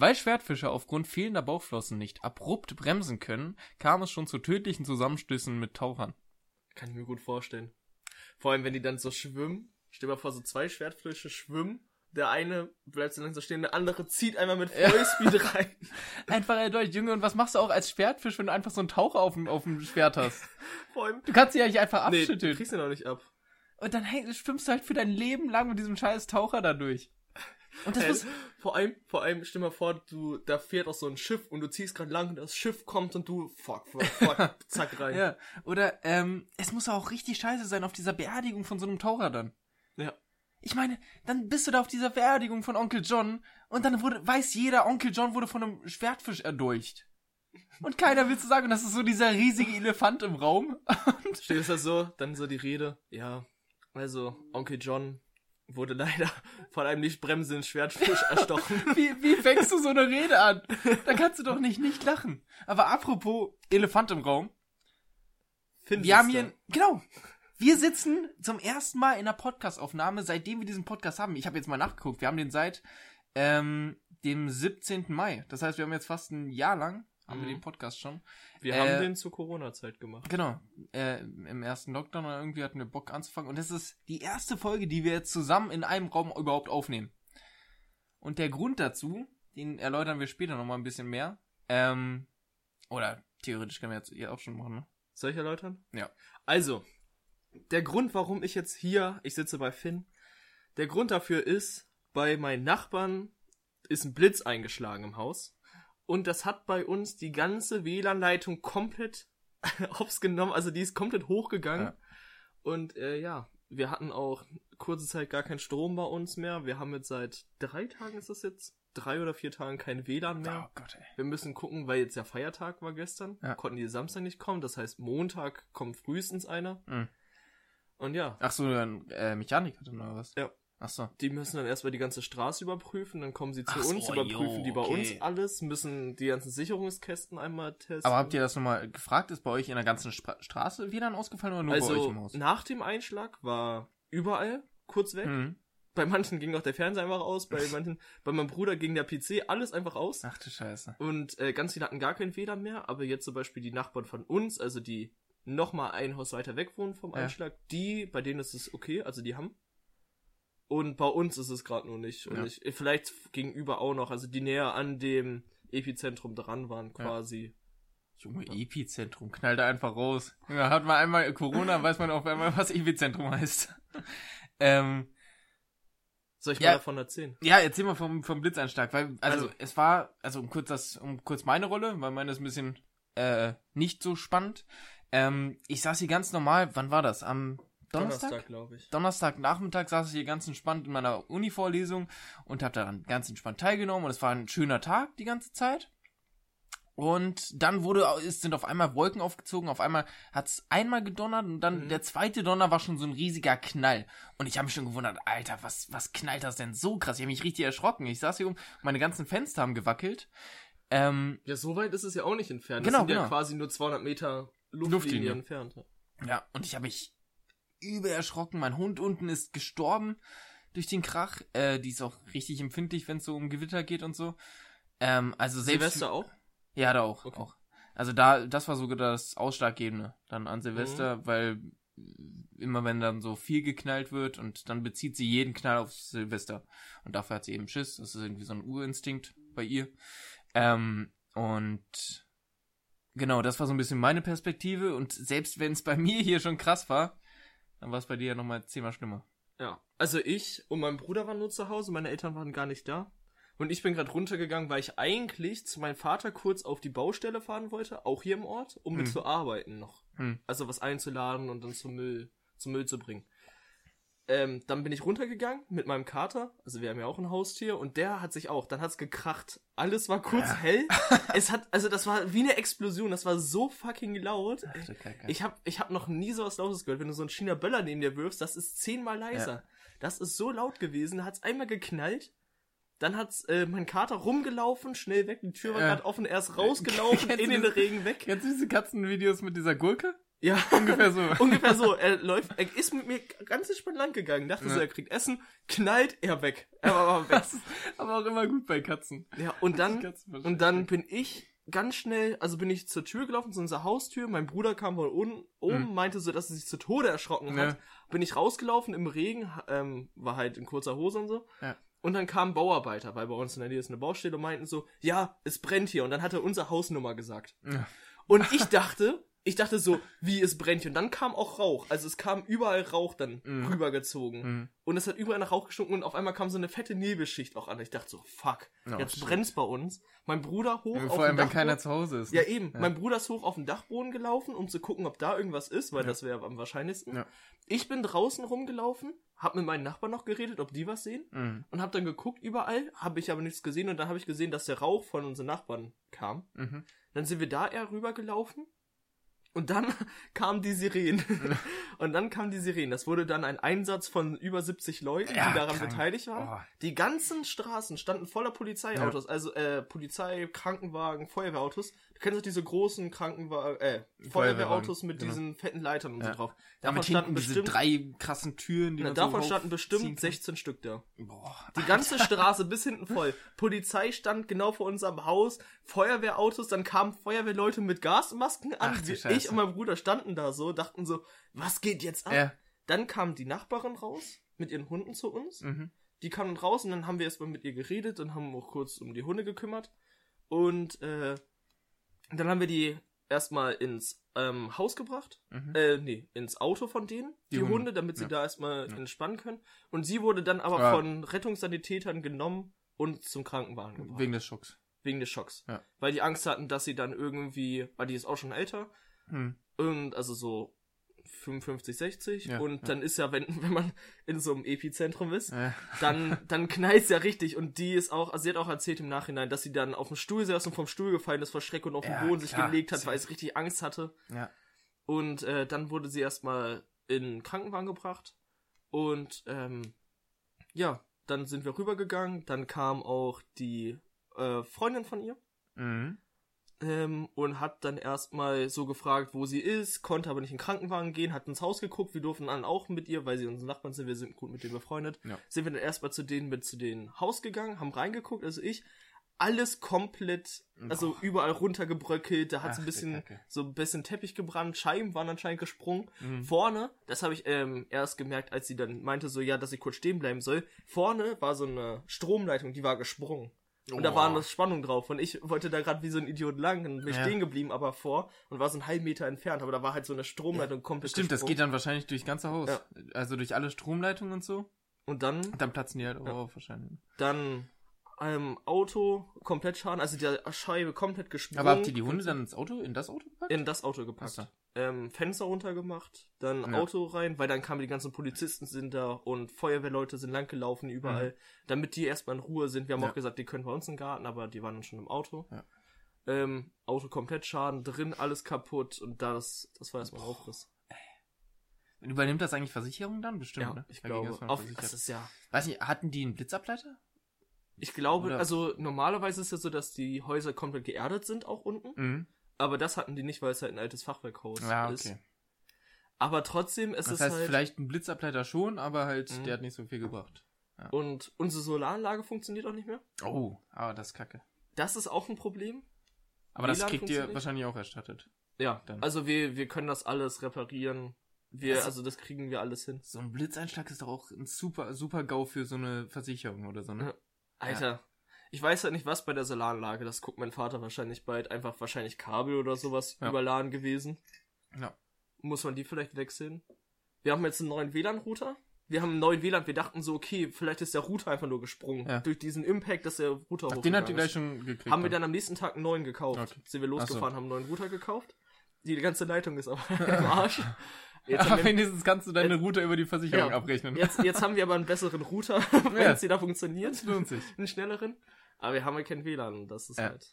Weil Schwertfische aufgrund fehlender Bauchflossen nicht abrupt bremsen können, kam es schon zu tödlichen Zusammenstößen mit Tauchern. Kann ich mir gut vorstellen. Vor allem, wenn die dann so schwimmen. Stell dir mal vor, so zwei Schwertfische schwimmen. Der eine bleibt so langsam stehen, der andere zieht einmal mit Vollspeed rein. Einfach erdolcht, Junge, und was machst du auch als Schwertfisch, wenn du einfach so einen Taucher auf dem, auf dem Schwert hast? Vor allem, Du kannst sie ja nicht einfach nee, abschütteln. du kriegst ihn noch nicht ab. und dann hey, schwimmst du halt für dein Leben lang mit diesem scheiß Taucher da durch. Und das muss, vor allem, vor allem, stell mal vor, du, da fährt auch so ein Schiff und du ziehst gerade lang und das Schiff kommt und du, fuck, fuck, fuck, zack rein. ja, oder, ähm, es muss auch richtig scheiße sein auf dieser Beerdigung von so einem Taucher dann. Ja. Ich meine, dann bist du da auf dieser Beerdigung von Onkel John und dann wurde, weiß jeder, Onkel John wurde von einem Schwertfisch erdolcht. Und keiner will zu sagen, das ist so dieser riesige Elefant im Raum. Steht es da so, dann so die Rede, ja, also, Onkel John wurde leider von einem nicht bremsenden Schwertfisch erstochen. Wie, wie fängst du so eine Rede an? Da kannst du doch nicht nicht lachen. Aber apropos Elefant im Raum. Finn Wir haben hier, genau. Wir sitzen zum ersten Mal in einer Podcast-Aufnahme, seitdem wir diesen Podcast haben. Ich habe jetzt mal nachgeguckt. Wir haben den seit ähm, dem 17. Mai. Das heißt, wir haben jetzt fast ein Jahr lang haben wir Mhm. den Podcast schon. Wir äh, haben den zur Corona-Zeit gemacht. Genau. Äh, Im ersten Lockdown oder irgendwie hatten wir Bock anzufangen. Und das ist die erste Folge, die wir jetzt zusammen in einem Raum überhaupt aufnehmen. Und der Grund dazu, den erläutern wir später nochmal ein bisschen mehr. Ähm, oder theoretisch können wir jetzt hier auch schon machen, ne? Soll ich erläutern? Ja. Also, der Grund, warum ich jetzt hier, ich sitze bei Finn, der Grund dafür ist, bei meinen Nachbarn ist ein Blitz eingeschlagen im Haus. Und das hat bei uns die ganze WLAN-Leitung komplett hops genommen. Also die ist komplett hochgegangen. Ja. Und äh, ja, wir hatten auch kurze Zeit gar keinen Strom bei uns mehr. Wir haben jetzt seit drei Tagen ist das jetzt, drei oder vier Tagen kein WLAN mehr. Oh Gott, ey. Wir müssen gucken, weil jetzt ja Feiertag war gestern. Ja. Konnten die Samstag nicht kommen. Das heißt, Montag kommt frühestens einer. Mhm. Und ja, Ach so, ein äh, Mechaniker dann oder was? Ja. Ach so. die müssen dann erstmal die ganze Straße überprüfen. Dann kommen sie zu so, uns, überprüfen jo, die bei okay. uns alles, müssen die ganzen Sicherungskästen einmal testen. Aber habt ihr das nochmal gefragt? Ist bei euch in der ganzen Spra Straße WLAN ausgefallen oder nur bei euch also im Haus? nach dem Einschlag war überall kurz weg. Mhm. Bei manchen ging auch der Fernseher einfach aus, bei manchen, bei meinem Bruder ging der PC alles einfach aus. Ach du Scheiße. Und äh, ganz viele hatten gar kein WLAN mehr, aber jetzt zum Beispiel die Nachbarn von uns, also die nochmal ein Haus weiter weg wohnen vom Ja. Einschlag, die, bei denen ist es okay, also die haben. Und bei uns ist es gerade nur nicht. Und Ja. ich, vielleicht gegenüber auch noch, also die näher an dem Epizentrum dran waren quasi. Junge, Epizentrum, knallt da einfach raus. Ja, hat man einmal Corona, weiß man auf einmal, was Epizentrum heißt. ähm, Soll ich Ja. mal davon erzählen? ja, erzähl mal vom, vom Blitzeinschlag, weil, also, Also- es war, also um kurz das, um kurz meine Rolle, weil meine ist ein bisschen, äh, nicht so spannend. Ähm, ich saß hier ganz normal, wann war das? Am Donnerstag? glaube ich. Donnerstagnachmittag saß ich hier ganz entspannt in meiner Uni-Vorlesung und habe daran ganz entspannt teilgenommen und es war ein schöner Tag die ganze Zeit. Und dann wurde, es sind auf einmal Wolken aufgezogen, auf einmal hat es einmal gedonnert und dann Mhm. der zweite Donner war schon so ein riesiger Knall. Und ich habe mich schon gewundert, Alter, was, was knallt das denn so krass? Ich habe mich richtig erschrocken. Ich saß hier um, meine ganzen Fenster haben gewackelt. Ähm, Ja, so weit ist es ja auch nicht entfernt. Genau, das sind genau. ja quasi nur 200 Meter Luftlinie, Luftlinie. entfernt. Ja, und ich habe mich übel erschrocken. Mein Hund unten ist gestorben durch den Krach. Äh, die ist auch richtig empfindlich, wenn es so um Gewitter geht und so. Ähm, also selbst. Silvester auch? Ja, da auch, Okay. auch. Also da, das war sogar das Ausschlaggebende dann an Silvester, Mhm. weil immer wenn dann so viel geknallt wird und dann bezieht sie jeden Knall auf Silvester. Und dafür hat sie eben Schiss. Das ist irgendwie so ein Urinstinkt bei ihr. Ähm, und genau, das war so ein bisschen meine Perspektive. Und selbst wenn es bei mir hier schon krass war, dann war es bei dir ja nochmal zehnmal schlimmer. Ja. Also ich und mein Bruder waren nur zu Hause, meine Eltern waren gar nicht da. Und ich bin gerade runtergegangen, weil ich eigentlich zu meinem Vater kurz auf die Baustelle fahren wollte, auch hier im Ort, um mit Hm. zu arbeiten noch. Hm. Also was einzuladen und dann zum Müll, zum Müll zu bringen. Ähm, dann bin ich runtergegangen mit meinem Kater, also wir haben ja auch ein Haustier, und der hat sich auch, dann hat's gekracht. Alles war kurz hell. es hat, also das war wie eine Explosion, das war so fucking laut. Ach. Ich habe ich hab noch nie sowas Lautes gehört. Wenn du so einen China Böller neben dir wirfst, das ist zehnmal leiser. Das ist so laut gewesen. Da hat's einmal geknallt. Dann hat's äh, mein Kater rumgelaufen, schnell weg. Die Tür war Ja. gerade offen. Er ist rausgelaufen, in den? Regen weg. Kennst du diese Katzenvideos mit dieser Gurke? Ja, Ungefähr so. ungefähr so. Er läuft, er ist mit mir ganz entspannt lang gegangen, dachte Ja. so, er kriegt Essen, knallt er weg. Er war aber weg. Aber auch immer gut bei Katzen. Ja, und dann, und dann bin ich ganz schnell, also bin ich zur Tür gelaufen, zu unserer Haustür. Mein Bruder kam von unten, oben, Mhm. meinte so, dass er sich zu Tode erschrocken hat. Ja. Bin ich rausgelaufen im Regen, ähm, war halt in kurzer Hose und so. Ja. Und dann kamen Bauarbeiter, weil bei uns in der Nähe ist eine Baustelle und meinten so, ja, es brennt hier. Und dann hat er unsere Hausnummer gesagt. Ja. Und ich dachte, ich dachte so, wie es brennt. Und dann kam auch Rauch. Also es kam überall Rauch dann Mhm. rübergezogen. Mhm. Und es hat überall nach Rauch gestunken und auf einmal kam so eine fette Nebelschicht auch an. Ich dachte so, fuck, Oh, jetzt shit. brennt's bei uns. Mein Bruder hoch auf Vor allem, wenn keiner zu Hause ist. Ja, ne? eben. Mein Bruder ist hoch auf den Dachboden gelaufen, um zu gucken, ob da irgendwas ist, weil Ja. das wäre am wahrscheinlichsten. Ja. Ich bin draußen rumgelaufen, hab mit meinen Nachbarn noch geredet, ob die was sehen. Mhm. Und hab dann geguckt überall, habe ich aber nichts gesehen. Und dann habe ich gesehen, dass der Rauch von unseren Nachbarn kam. Mhm. Dann sind wir da eher rübergelaufen. Und dann kamen die Sirenen. und dann kamen die Sirenen. Das wurde dann ein Einsatz von über 70 Leuten, Ja, die daran krank. beteiligt waren. Oh. Die ganzen Straßen standen voller Polizeiautos, also äh, Polizei, Krankenwagen, Feuerwehrautos. Du kennst doch diese großen Krankenwagen, äh, Feuerwehrautos mit genau. diesen fetten Leitern und Ja. so drauf. Damit Davon standen hinten diese bestimmt, drei krassen Türen, die na, man davon so standen bestimmt kann. 16 Stück da. Boah. Die ganze Straße bis hinten voll. Polizei stand genau vor unserem Haus, Feuerwehrautos, dann kamen Feuerwehrleute mit Gasmasken an. Ach du Scheiße. ich und mein Bruder standen da so, dachten so, was geht jetzt ab? Ja. Dann kam die Nachbarin raus mit ihren Hunden zu uns. Mhm. Die kamen raus und dann haben wir erstmal mit ihr geredet und haben auch kurz um die Hunde gekümmert. Und äh, dann haben wir die erstmal ins ähm, Haus gebracht. Mhm. Äh, nee, ins Auto von denen, die, Die Hunde, Hunde, damit sie ja. da erstmal Ja. entspannen können. Und sie wurde dann aber Ja. von Rettungssanitätern genommen und zum Krankenwagen gebracht. Wegen des Schocks. Wegen des Schocks. Weil die Angst hatten, dass sie dann irgendwie, weil die ist auch schon älter, Mhm. und also so 55, 60. Ja, und ja. dann ist ja, wenn, wenn man in so einem Epizentrum ist, Ja. dann, dann knallt's ja richtig. Und die ist auch, also sie hat auch erzählt im Nachhinein, dass sie dann auf dem Stuhl saß und vom Stuhl gefallen ist vor Schreck und auf den Boden sich klar. gelegt hat, weil es richtig Angst hatte. ja. Und äh, dann wurde sie erstmal in den Krankenwagen gebracht. Und ähm, ja, dann sind wir rübergegangen. Dann kam auch die äh, Freundin von ihr Mhm. Ähm, und hat dann erstmal so gefragt, wo sie ist, konnte aber nicht in den Krankenwagen gehen, hat ins Haus geguckt, wir durften dann auch mit ihr, weil sie unsere Nachbarn sind, wir sind gut mit denen befreundet. Ja. Sind wir dann erstmal zu denen mit zu den Haus gegangen, haben reingeguckt, also ich, alles komplett, also Boah. überall runtergebröckelt, da hat so Ach, ein bisschen, so ein bisschen Teppich gebrannt, Scheiben waren anscheinend gesprungen. Mhm. Vorne, das habe ich ähm, erst gemerkt, als sie dann meinte so, ja, dass ich kurz stehen bleiben soll. Vorne war so eine Stromleitung, die war gesprungen. Und da Oh. war eine Spannung drauf. Und ich wollte da gerade wie so ein Idiot lang und bin Ja. stehen geblieben, aber vor und war so einen halben Meter entfernt. Aber da war halt so eine Stromleitung komplett Stimmt, das gesprungen. geht dann wahrscheinlich durchs ganze Haus. Ja. Also durch alle Stromleitungen und so. Und dann, Und dann platzen die halt auch Ja. auf wahrscheinlich. dann ähm, Auto komplett Schaden, also die Scheibe komplett gesprungen. Aber habt ihr die Hunde dann ins Auto, in das Auto gepackt? in das Auto gepackt. So. Ähm, Fenster runtergemacht, dann Ja. Auto rein, weil dann kamen die ganzen Polizisten sind da und Feuerwehrleute sind langgelaufen überall, damit die erstmal in Ruhe sind. Wir haben Mhm. Ja. auch gesagt, die können bei uns im Garten, aber die waren dann schon im Auto. Ja. Ähm, Auto komplett Schaden, drin alles kaputt und das, das war erstmal Aufriss. Übernimmt das eigentlich Versicherung dann? Bestimmt, ja, ne? ich Dagegen glaube. Auf, das ist ja. Weiß nicht, hatten die einen Blitzableiter? Ich glaube, Oder- also normalerweise ist es ja so, dass die Häuser komplett geerdet sind, auch unten. Mhm. Aber das hatten die nicht, weil es halt ein altes Fachwerkhaus Ja, ist. okay. Aber trotzdem, es Das ist heißt, halt. vielleicht ein Blitzableiter schon, aber halt, Mhm. der hat nicht so viel gebracht. Und unsere Solaranlage funktioniert auch nicht mehr. Oh, aber das ist kacke. Das ist auch ein Problem. Aber das kriegt ihr wahrscheinlich auch erstattet. Ja, Dann. also wir, wir können das alles reparieren. Wir, Also- also das kriegen wir alles hin. So ein Blitzeinschlag ist doch auch ein super, super GAU für so eine Versicherung oder so, ne? Ja. Alter, ich weiß halt nicht, was bei der Solaranlage, das guckt mein Vater wahrscheinlich bald, einfach wahrscheinlich Kabel oder sowas Ja. überladen gewesen. Ja. Muss man die vielleicht wechseln? Wir haben jetzt einen neuen WLAN-Router. Wir haben einen neuen WLAN, wir dachten so, okay, vielleicht ist der Router einfach nur gesprungen. Ja. Durch diesen Impact, dass der Router Ach, den habt ihr gleich ist. schon gekriegt. Haben wir dann am nächsten Tag einen neuen gekauft. Okay. Sind wir losgefahren, so. haben einen neuen Router gekauft. Die ganze Leitung ist aber im Arsch. Jetzt Aber wenigstens kannst du deine Route über die Versicherung Ja. abrechnen. Jetzt, jetzt haben wir aber einen besseren Router, wenn Ja. es wieder funktioniert. Das lohnt sich. Einen schnelleren. Aber wir haben halt kein WLAN. Das ist Ja. halt.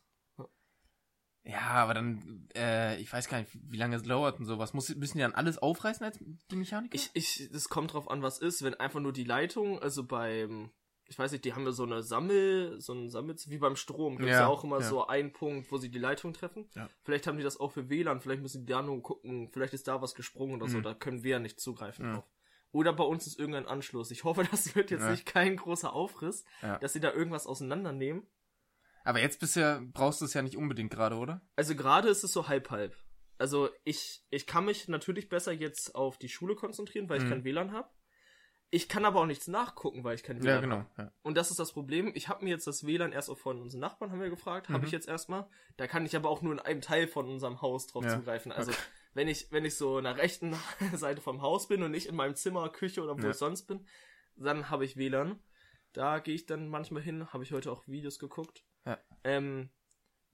Ja, aber dann, äh, ich weiß gar nicht, wie lange es dauert und sowas. Muss, müssen die dann alles aufreißen als die Mechaniker? Ich, ich, das kommt drauf an, was ist. Wenn einfach nur die Leitung, also beim, ich weiß nicht, die haben ja so eine Sammel, so ein Sammel, wie beim Strom, gibt's Ja, ja, auch immer ja. so einen Punkt, wo sie die Leitung treffen. Ja. Vielleicht haben die das auch für WLAN, vielleicht müssen die da nur gucken, vielleicht ist da was gesprungen oder so, Mhm. da können wir ja nicht zugreifen drauf. Oder bei uns ist irgendein Anschluss. Ich hoffe, das wird jetzt nicht kein großer Aufriss, dass sie da irgendwas auseinandernehmen. Aber jetzt ja, brauchst du es ja nicht unbedingt gerade, oder? Also gerade ist es so halb-halb. Also ich, ich kann mich natürlich besser jetzt auf die Schule konzentrieren, weil ich Mhm. kein WLAN habe. Ich kann aber auch nichts nachgucken, weil ich kein WLAN Ja, habe. genau. Ja. Und das ist das Problem. Ich habe mir jetzt das WLAN erst auch von unseren Nachbarn haben wir gefragt, habe Mhm. ich jetzt erstmal. Da kann ich aber auch nur in einem Teil von unserem Haus drauf Ja. zugreifen. Also wenn ich wenn ich so in der rechten Seite vom Haus bin und nicht in meinem Zimmer, Küche oder wo Ja. ich sonst bin, dann habe ich WLAN. Da gehe ich dann manchmal hin. Habe ich heute auch Videos geguckt. Ja. Ähm,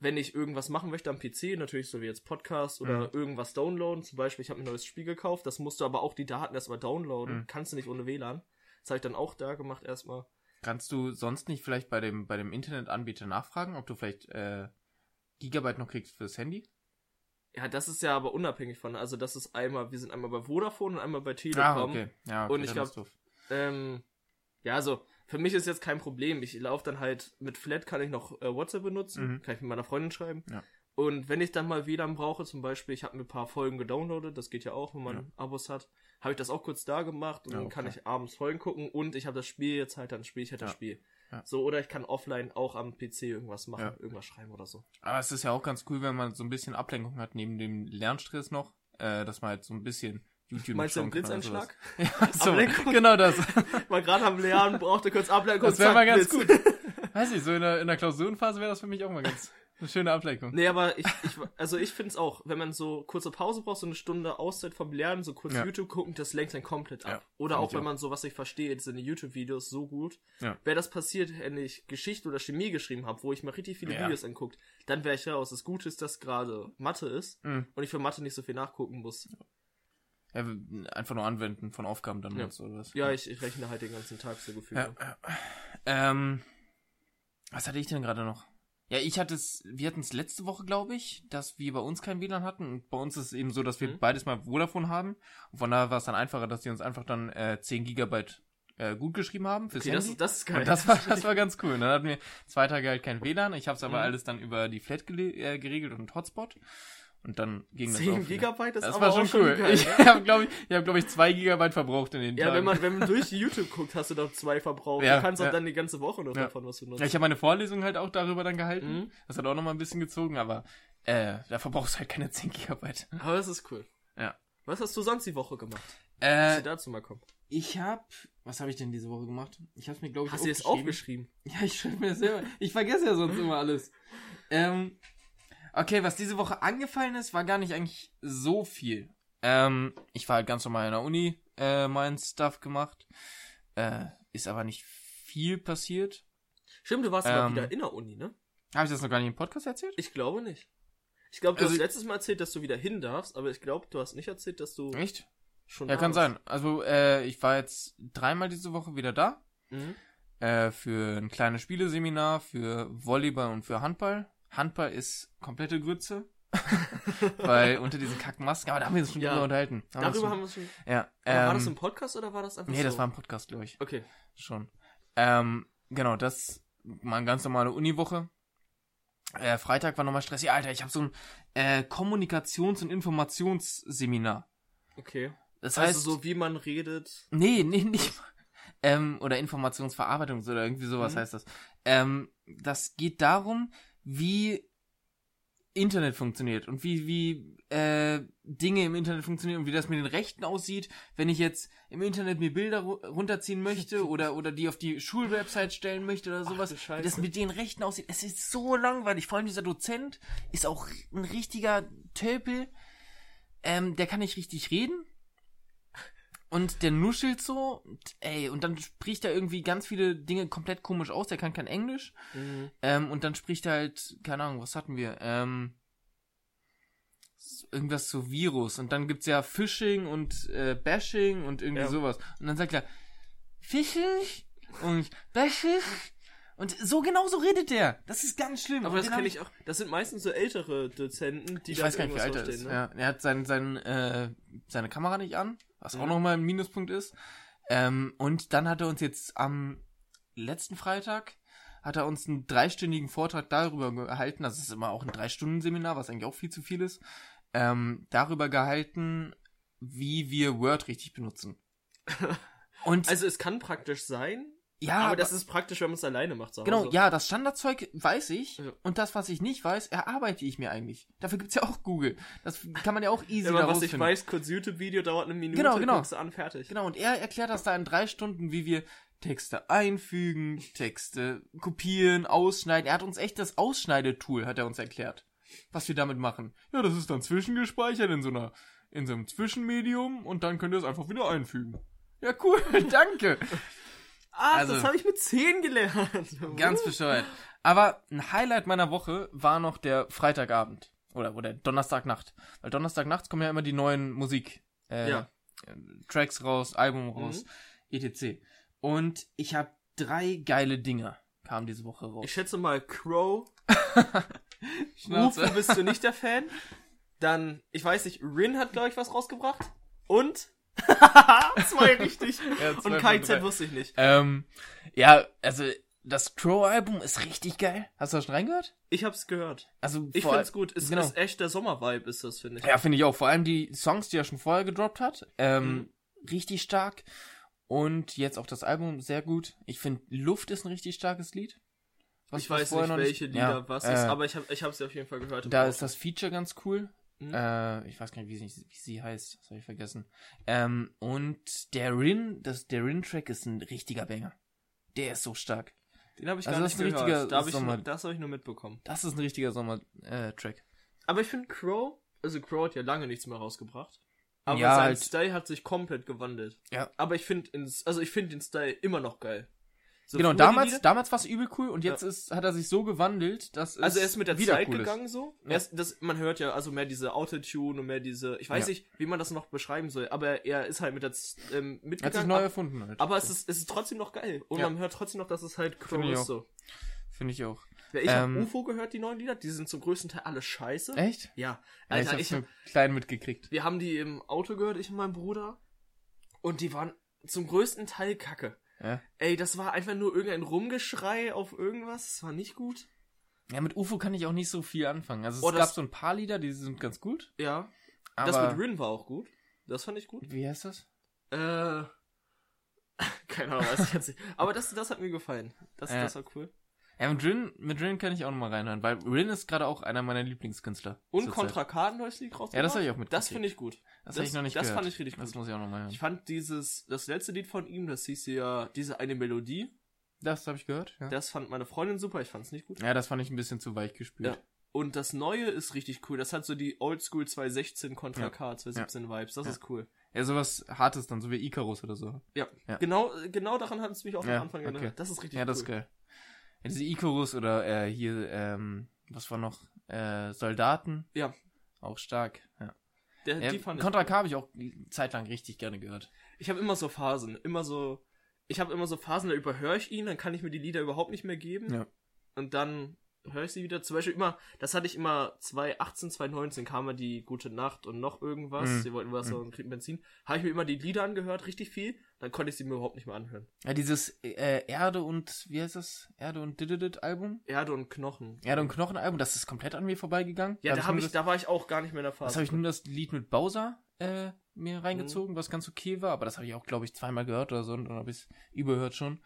wenn ich irgendwas machen möchte am PC, natürlich so wie jetzt Podcast oder Mhm. irgendwas downloaden, zum Beispiel, ich habe ein neues Spiel gekauft, das musst du aber auch die Daten erstmal downloaden, Mhm. kannst du nicht ohne WLAN. Das habe ich dann auch da gemacht erstmal. Kannst du sonst nicht vielleicht bei dem, bei dem Internetanbieter nachfragen, ob du vielleicht äh, Gigabyte noch kriegst fürs Handy? Ja, das ist ja aber unabhängig von, also das ist einmal, wir sind einmal bei Vodafone und einmal bei Telekom. Ah, okay. Ja, okay, Und ich dann glaub- ist doof. Ähm, ja, also für mich ist jetzt kein Problem. Ich laufe dann halt mit Flat kann ich noch äh, WhatsApp benutzen, Mhm. kann ich mit meiner Freundin schreiben. Ja. Und wenn ich dann mal WLAN brauche, zum Beispiel, ich habe mir ein paar Folgen gedownloadet, das geht ja auch, wenn man Ja. Abos hat, habe ich das auch kurz da gemacht und Ja, dann kann okay. ich abends Folgen gucken und ich habe das Spiel jetzt halt, dann spiele ich halt das. Spiel. So, oder ich kann offline auch am PC irgendwas machen, irgendwas schreiben oder so. Aber es ist ja auch ganz cool, wenn man so ein bisschen Ablenkung hat neben dem Lernstress noch, äh, dass man halt so ein bisschen YouTube Meinst du einen Blitzeinschlag? Ja, so, Ablenkung? genau das. Mal gerade am Lernen brauchte kurz Ablenkung. Das wäre mal ganz Blitz. gut. Weiß ich, so in der, in der Klausurenphase wäre das für mich auch mal ganz eine schöne Ablenkung. Nee, aber ich, ich also ich finde es auch, wenn man so kurze Pause braucht, so eine Stunde Auszeit vom Lernen, so kurz Ja. YouTube gucken, das lenkt dann komplett ab. Ja, oder auch wenn auch. man so, was ich verstehe, sind die YouTube-Videos so gut. Ja. Wäre das passiert, wenn ich Geschichte oder Chemie geschrieben habe, wo ich mir richtig viele. Videos anguckt, dann wäre ich raus. Das Gute ist, dass gerade Mathe ist Mhm. und ich für Mathe nicht so viel nachgucken muss. Ja, einfach nur anwenden von Aufgaben dann Ja. oder was. Ja, ich, ich rechne halt den ganzen Tag so gefühlt. Ja. Ähm, was hatte ich denn gerade noch? Ja, ich hatte es, wir hatten es letzte Woche, glaube ich, dass wir bei uns kein WLAN hatten. Und bei uns ist es eben so, dass wir Mhm. beides mal Vodafone haben. Und von daher war es dann einfacher, dass die uns einfach dann äh, 10 Gigabyte äh, gut geschrieben haben fürs Okay, das, Handy. das ist geil. und das war, das war ganz cool. Und dann hatten wir zwei Tage halt kein WLAN. Ich habe es aber Mhm. alles dann über die Flat äh, geregelt und Hotspot. Und dann ging das auch 10 wieder. Gigabyte ist Das aber war auch schon cool. geil, ich ne? habe, glaube ich, ich habe, glaube ich, zwei Gigabyte verbraucht in den Ja, Tagen. wenn man, wenn man durch YouTube guckt, hast du doch zwei verbraucht. Ja, du kannst auch ja. dann die ganze Woche noch Ja. davon was benutzen. Ja, ich habe meine Vorlesung halt auch darüber dann gehalten. Mhm. Das hat auch noch mal ein bisschen gezogen, aber äh, da verbrauchst du halt keine 10 Gigabyte. Aber das ist cool. Ja. Was hast du sonst die Woche gemacht? Dass Äh, wir dazu mal kommen. ich hab, was habe ich denn diese Woche gemacht? Ich habe mir glaube ich Hast du jetzt aufgeschrieben. aufgeschrieben? Ja, ich schreibe mir das selber. Ich vergesse ja sonst immer alles. Ähm, okay, was diese Woche angefallen ist, war gar nicht eigentlich so viel. Ähm, ich war halt ganz normal in der Uni, äh, mein Stuff gemacht. Äh, ist aber nicht viel passiert. Stimmt, du warst Ähm. wieder in der Uni, ne? Habe ich das noch gar nicht im Podcast erzählt? Ich glaube nicht. Ich glaube, du Also- hast letztes Mal erzählt, dass du wieder hin darfst, aber ich glaube, du hast nicht erzählt, dass du Echt? schon Ja, kann sein. Also, äh, ich war jetzt dreimal diese Woche wieder da. Mhm. Äh, für ein kleines Spieleseminar, für Volleyball und für Handball. Handball ist komplette Grütze. weil unter diesen Kackmasken, aber da haben wir uns schon Ja. drüber unterhalten. Darüber uns haben wir schon. Ja. Aber war das ähm, im Podcast oder war das einfach Nee, so? das war im Podcast, glaube ich. Okay. Schon. Ähm, genau, das war eine ganz normale Uniwoche. Äh, Freitag war nochmal stressig. Alter, ich habe so ein äh, Kommunikations- und Informationsseminar. Okay. Das also heißt, so wie man redet. Nee, nee, nicht. mal. Ähm, oder Informationsverarbeitung oder irgendwie sowas Mhm. heißt das. Ähm, das geht darum, wie Internet funktioniert und wie, wie äh, Dinge im Internet funktionieren und wie das mit den Rechten aussieht, wenn ich jetzt im Internet mir Bilder ru- runterziehen möchte oder, oder die auf die Schulwebsite stellen möchte oder sowas, du wie das mit den Rechten aussieht. Es ist so langweilig. Vor allem dieser Dozent ist auch ein richtiger Tölpel. Ähm, der kann nicht richtig reden. Und der nuschelt so, und, ey, und dann spricht er irgendwie ganz viele Dinge komplett komisch aus, der kann kein Englisch. Mhm. Ähm, und dann spricht er halt, keine Ahnung, was hatten wir? Ähm, irgendwas zu Virus. Und dann gibt's ja Phishing und äh, Bashing und irgendwie Ja. sowas. Und dann sagt er, Phishing und Bashing. Und so genau so redet der. Das ist ganz schlimm. Aber Und das kenne ich auch. Das sind meistens so ältere Dozenten, die ich weiß gar nicht, wie alt er ist. ne? Ja, er hat sein, sein, äh, seine Kamera nicht an, was auch Mhm. nochmal ein Minuspunkt ist. Ähm, und dann hat er uns jetzt am letzten Freitag hat er uns einen dreistündigen Vortrag darüber gehalten, das ist immer auch ein Drei-Stunden-Seminar, was eigentlich auch viel zu viel ist, ähm, darüber gehalten, wie wir Word richtig benutzen. Und Also es kann praktisch sein, ja, aber das ist praktisch, wenn man es alleine macht. Zu Genau, Hause. ja, das Standardzeug weiß ich Ja. und das, was ich nicht weiß, erarbeite ich mir eigentlich. Dafür gibt's ja auch Google. Das kann man ja auch easy Wenn man was ich finden. weiß, kurz YouTube-Video dauert eine Minute, Genau, genau. guckst du an, fertig. Genau, und er erklärt das da in drei Stunden, wie wir Texte einfügen, Texte kopieren, ausschneiden. Er hat uns echt das Ausschneidetool, hat er uns erklärt. Was wir damit machen. Ja, das ist dann zwischengespeichert in so einer, in so einem Zwischenmedium und dann könnt ihr es einfach wieder einfügen. Ja, cool, danke. Ah, Also- das habe ich mit 10 gelernt. Ganz bescheuert. Aber ein Highlight meiner Woche war noch der Freitagabend. Oder, oder Donnerstagnacht. Weil Donnerstagnachts kommen ja immer die neuen Musik. Äh, Ja. Tracks raus, Album raus, etc. Und ich habe drei geile Dinge kamen diese Woche raus. Ich schätze mal, Crow, Schnauze. Ufo bist du nicht der Fan. Dann, ich weiß nicht, Rin hat, glaube ich, was rausgebracht. Und? Zwei richtig. Ja, zwei Und drei. wusste ich nicht. Ähm, ja, also das Crow-Album ist richtig geil. Hast du da schon reingehört? Ich hab's gehört. Also Ich find's gut. Es genau. ist echt der Sommer-Vibe, ist das, finde ich. Ja, finde ich auch. Vor allem die Songs, die er schon vorher gedroppt hat. Ähm, Mhm. Richtig stark. Und jetzt auch das Album sehr gut. Ich finde, Luft ist ein richtig starkes Lied. Was- ich was weiß nicht, welche Lieder ja, was äh, ist, aber ich, hab, ich hab's ja auf jeden Fall gehört. Da ist das Feature ganz cool. Mhm. Äh, ich weiß gar nicht, wie sie, wie sie heißt. Das habe ich vergessen. Ähm, und der Rin, das, der Rin-Track ist ein richtiger Banger. Der ist so stark. Den habe ich Also gar nicht ist ein gehört. richtiger Da hab ich Sommer- nur, das habe ich nur mitbekommen. Das ist ein richtiger Sommer-Track. Aber ich finde Crow, also Crow hat ja lange nichts mehr rausgebracht. Aber Ja, sein halt- Style hat sich komplett gewandelt. Ja. Aber ich finde, also ich finde den Style immer noch geil. So genau, damals, damals war es übel cool und jetzt ist, hat er sich so gewandelt, dass es Also er ist mit der Zeit cool gegangen so. Ja. Er ist, das, man hört ja also mehr diese Autotune und mehr diese, ich weiß Ja. nicht, wie man das noch beschreiben soll, aber er ist halt mit der ähm, Ist. Hat sich mitgegangen. neu ab- erfunden halt. aber es ist, es ist trotzdem noch geil. Und Ja. man hört trotzdem noch, dass es halt Crow Finde ist so. Finde ich auch. Ja, ich Ähm, habe UFO gehört, die neuen Lieder, die sind zum größten Teil alle scheiße. Echt? Ja. Ja, Alter, ich hab's ich, nur klein mitgekriegt. wir haben die im Auto gehört, ich und mein Bruder. Und die waren zum größten Teil kacke. Ja. Ey, das war einfach nur irgendein Rumgeschrei auf irgendwas. Das war nicht gut. ja, mit UFO kann ich auch nicht so viel anfangen. Also es Oh, gab so ein paar Lieder, die sind ganz gut. Ja. Aber das mit Rin war auch gut. Das fand ich gut. wie heißt das? Äh. Keine Ahnung, weiß ich jetzt nicht. Aber das, das hat mir gefallen. Das, Ja. das war cool. Ja, mit Rin, mit Rin kann ich auch nochmal reinhören, weil Rin ist gerade auch einer meiner Lieblingskünstler. Und. Contra K ein neues Lied rausgebracht. Ja, das hab ich auch mitgekriegt. Das finde ich gut. Das, habe ich noch nicht das gehört. fand ich richtig Das gut. muss ich auch nochmal hören. Ich fand dieses, das letzte Lied von ihm, das hieß ja diese eine Melodie. Das habe ich gehört, ja. Das fand meine Freundin super, ich fand es nicht gut. Ja, das fand ich ein bisschen zu weich gespielt. Ja. Und das neue ist richtig cool. Das hat so die Oldschool 2016 Contra Ja. K 2017 Vibes. Das Ja. ist cool. Ja, sowas Hartes dann, so wie Icarus oder so. Ja. Ja. Genau, genau daran hat es mich auch Ja, am Anfang okay. erinnert. Das ist richtig Ja, cool. das ist geil. Ja, diese Icarus oder äh, hier, ähm, was war noch? Äh, Soldaten. Ja. Auch stark, ja. Der, ja die fand ich Contra K habe ich auch zeitlang richtig gerne gehört. Ich habe immer so Phasen, immer so. Ich habe immer so Phasen, da überhöre ich ihn, dann kann ich mir die Lieder überhaupt nicht mehr geben. Ja. Und dann höre ich sie wieder. Zum Beispiel immer, das hatte ich immer 2018, 2019 kam ja die Gute Nacht und noch irgendwas. Mhm. Sie wollten Wasser und kriegen Benzin. Habe ich mir immer die Lieder angehört, richtig viel. Dann konnte ich sie mir überhaupt nicht mehr anhören. Ja, dieses äh, Erde und, wie heißt das? Erde und Dididit Album? Erde und Knochen. Erde und Knochen Album, das ist komplett an mir vorbeigegangen. Ja, da, hab nur ich, das, da war ich auch gar nicht mehr in der Phase. das habe ich nur das Lied mit Bowser äh, mir Mhm. reingezogen, was ganz okay war, aber das habe ich auch, glaube ich, zweimal gehört oder so und dann habe ich es überhört schon.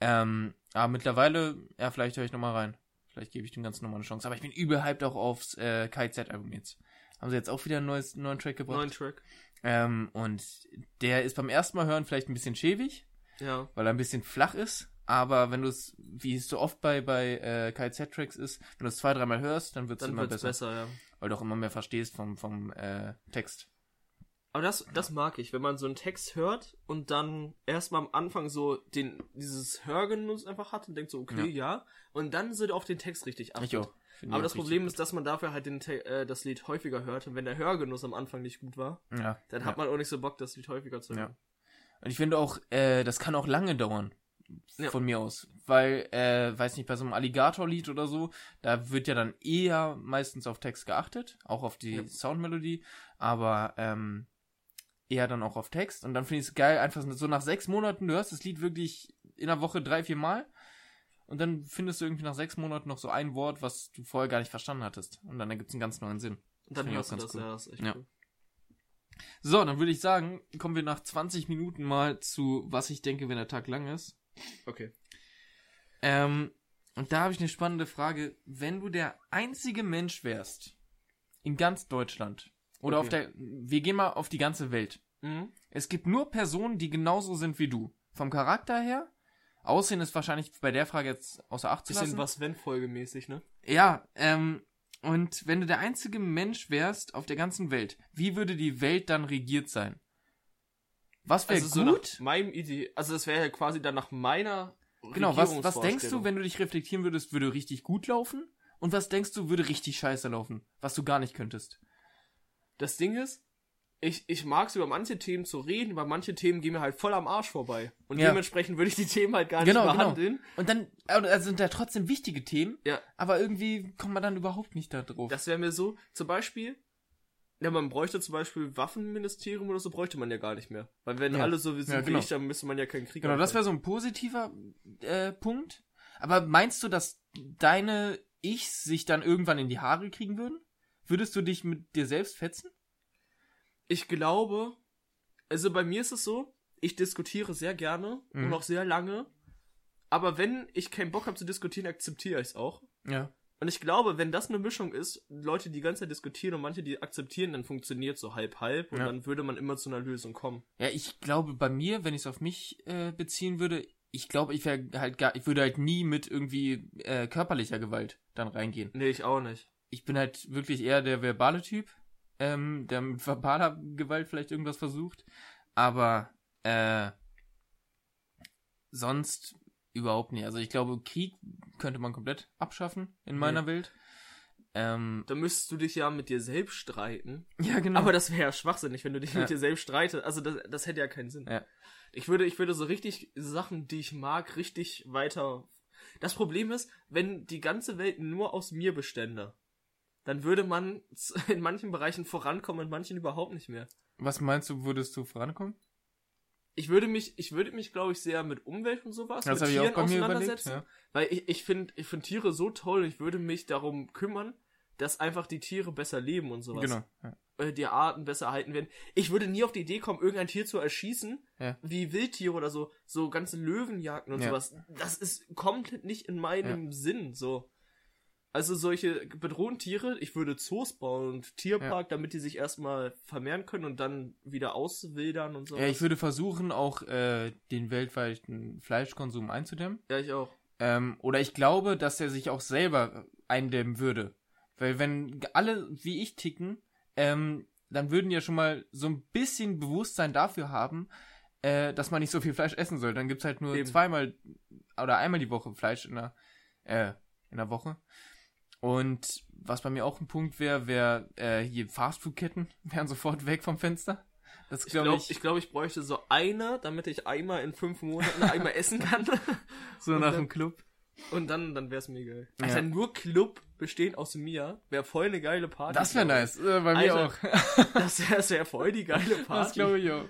Ähm, aber mittlerweile, ja, vielleicht höre ich nochmal rein. Vielleicht gebe ich dem Ganzen nochmal eine Chance. Aber ich bin überhyped auch aufs äh, KZ-Album jetzt. Haben sie jetzt auch wieder einen neues, neuen Track gebracht. Neuen Track. Ähm, und der ist beim ersten Mal hören vielleicht ein bisschen schäbig, Ja. weil er ein bisschen flach ist. Aber wenn du es, wie es so oft bei, bei äh, KZ-Tracks ist, wenn du es zwei, dreimal hörst, dann wird es immer besser, besser, ja. Weil du auch immer mehr verstehst vom, vom äh, Text. Aber das, das mag ich, wenn man so einen Text hört und dann erstmal am Anfang so den, dieses Hörgenuss einfach hat und denkt so, okay, ja. Und dann so auf den Text richtig achtet. Ich auch. Find Aber das Problem ist, dass man dafür halt den, äh, das Lied häufiger hört und wenn der Hörgenuss am Anfang nicht gut war, Ja. dann ja. hat man auch nicht so Bock, das Lied häufiger zu Ja. hören. Und ich finde auch, äh, das kann auch lange dauern. Ja. Von mir aus. Weil, äh, weiß nicht, bei so einem Alligator-Lied oder so, da wird ja dann eher meistens auf Text geachtet, auch auf die Ja. Soundmelodie, aber ähm, eher dann auch auf Text. Und dann finde ich es geil, einfach so nach sechs Monaten, du hörst das Lied wirklich in der Woche drei, vier Mal und dann findest du irgendwie nach sechs Monaten noch so ein Wort, was du vorher gar nicht verstanden hattest. Und dann ergibt es einen ganz neuen Sinn. Und dann Finde ich hörst du auch das, ganz cool. ja, das ist echt Ja. cool. So, dann würde ich sagen, kommen wir nach 20 Minuten mal zu, was ich denke, wenn der Tag lang ist. Okay. Ähm, und da habe ich eine spannende Frage. Wenn du der einzige Mensch wärst in ganz Deutschland oder Okay. auf der, wir gehen mal auf die ganze Welt. Mhm. Es gibt nur Personen, die genauso sind wie du. Vom Charakter her. Aussehen ist wahrscheinlich bei der Frage jetzt außer Acht zu Bisschen lassen. was wenn folgemäßig, ne? Ja, ähm, und wenn du der einzige Mensch wärst auf der ganzen Welt, wie würde die Welt dann regiert sein? Was wäre Also so gut? nach meinem Idee, also das wäre ja quasi dann nach meiner Genau, was, was denkst du, wenn du dich reflektieren würdest, würde richtig gut laufen? Und was denkst du, würde richtig scheiße laufen, was du gar nicht könntest? Das Ding ist, ich, ich mag es über manche Themen zu reden, weil manche Themen gehen mir halt voll am Arsch vorbei. Und Ja. dementsprechend würde ich die Themen halt gar Genau, nicht genau. behandeln. Und dann also sind da trotzdem wichtige Themen, Ja, aber irgendwie kommt man dann überhaupt nicht da drauf. das wäre mir so, zum Beispiel, ja, man bräuchte zum Beispiel Waffenministerium oder so, bräuchte man ja gar nicht mehr. Weil wenn Ja. alle so sind Ja, wie genau. ich, dann müsste man ja keinen Krieg genau, das anfangen. wäre so ein positiver äh, Punkt. Aber meinst du, dass deine Ichs sich dann irgendwann in die Haare kriegen würden? Würdest du dich mit dir selbst fetzen? Ich glaube, also bei mir ist es so, ich diskutiere sehr gerne Mhm. und auch sehr lange. Aber wenn ich keinen Bock habe zu diskutieren, akzeptiere ich es auch. Ja. Und ich glaube, wenn das eine Mischung ist, Leute, die die ganze Zeit diskutieren und manche, die akzeptieren, dann funktioniert so halb-halb und Ja. dann würde man immer zu einer Lösung kommen. Ja, ich glaube, bei mir, wenn ich es auf mich äh, beziehen würde, ich glaube, ich wäre halt gar, ich würde halt nie mit irgendwie äh, körperlicher Gewalt dann reingehen. Nee, ich auch nicht. Ich bin halt wirklich eher der verbale Typ, ähm, der mit verbaler Gewalt vielleicht irgendwas versucht, aber äh, sonst überhaupt nicht. Also ich glaube, Krieg könnte man komplett abschaffen in Nee. meiner Welt. Ähm, Da müsstest du dich ja mit dir selbst streiten. ja, genau. Aber das wäre ja schwachsinnig, wenn du dich Ja. mit dir selbst streitest. Also das, das hätte ja keinen Sinn. Ja. Ich würde, ich würde so richtig Sachen, die ich mag, richtig weiter. Das Problem ist, wenn die ganze Welt nur aus mir bestände, dann würde man in manchen Bereichen vorankommen, in manchen überhaupt nicht mehr. Was meinst du, würdest du vorankommen? Ich würde mich, ich würde mich, glaube ich, sehr mit Umwelt und sowas, Das mit habe ich auch Tieren bei mir überlegt. auseinandersetzen. Ja. Weil ich, ich finde ich find Tiere so toll, ich würde mich darum kümmern, dass einfach die Tiere besser leben und sowas. Genau. Ja. Äh, die Arten besser erhalten werden. Ich würde nie auf die Idee kommen, irgendein Tier zu erschießen, Ja. wie Wildtiere oder so, so ganze Löwenjagden und Ja. sowas. Das ist komplett nicht in meinem Sinn, so. Also solche bedrohten Tiere, ich würde Zoos bauen und Tierpark, damit die sich erstmal vermehren können und dann wieder auswildern und sowas. Ja, ich würde versuchen, auch äh, den weltweiten Fleischkonsum einzudämmen. Ja, ich auch. Ähm, oder ich glaube, dass er sich auch selber eindämmen würde. Weil wenn alle wie ich ticken, ähm, dann würden ja schon mal so ein bisschen Bewusstsein dafür haben, äh, dass man nicht so viel Fleisch essen soll. Dann gibt's halt nur Eben. zweimal oder einmal die Woche Fleisch in der, äh, in der Woche. Und was bei mir auch ein Punkt wäre, wäre äh, hier Fastfood-Ketten wären sofort weg vom Fenster. Das Ich glaube ich, ich, glaub, ich bräuchte so eine, damit ich einmal in fünf Monaten einmal essen kann. so und nach dann- dem Club. Und dann, dann wäre es mir geil. Ja. Alter, nur Club bestehend aus mir, wäre voll eine geile Party. Das wäre glaub nice. Äh, bei mir Alter, auch. Das wäre wär voll die geile Party. Das glaube ich auch.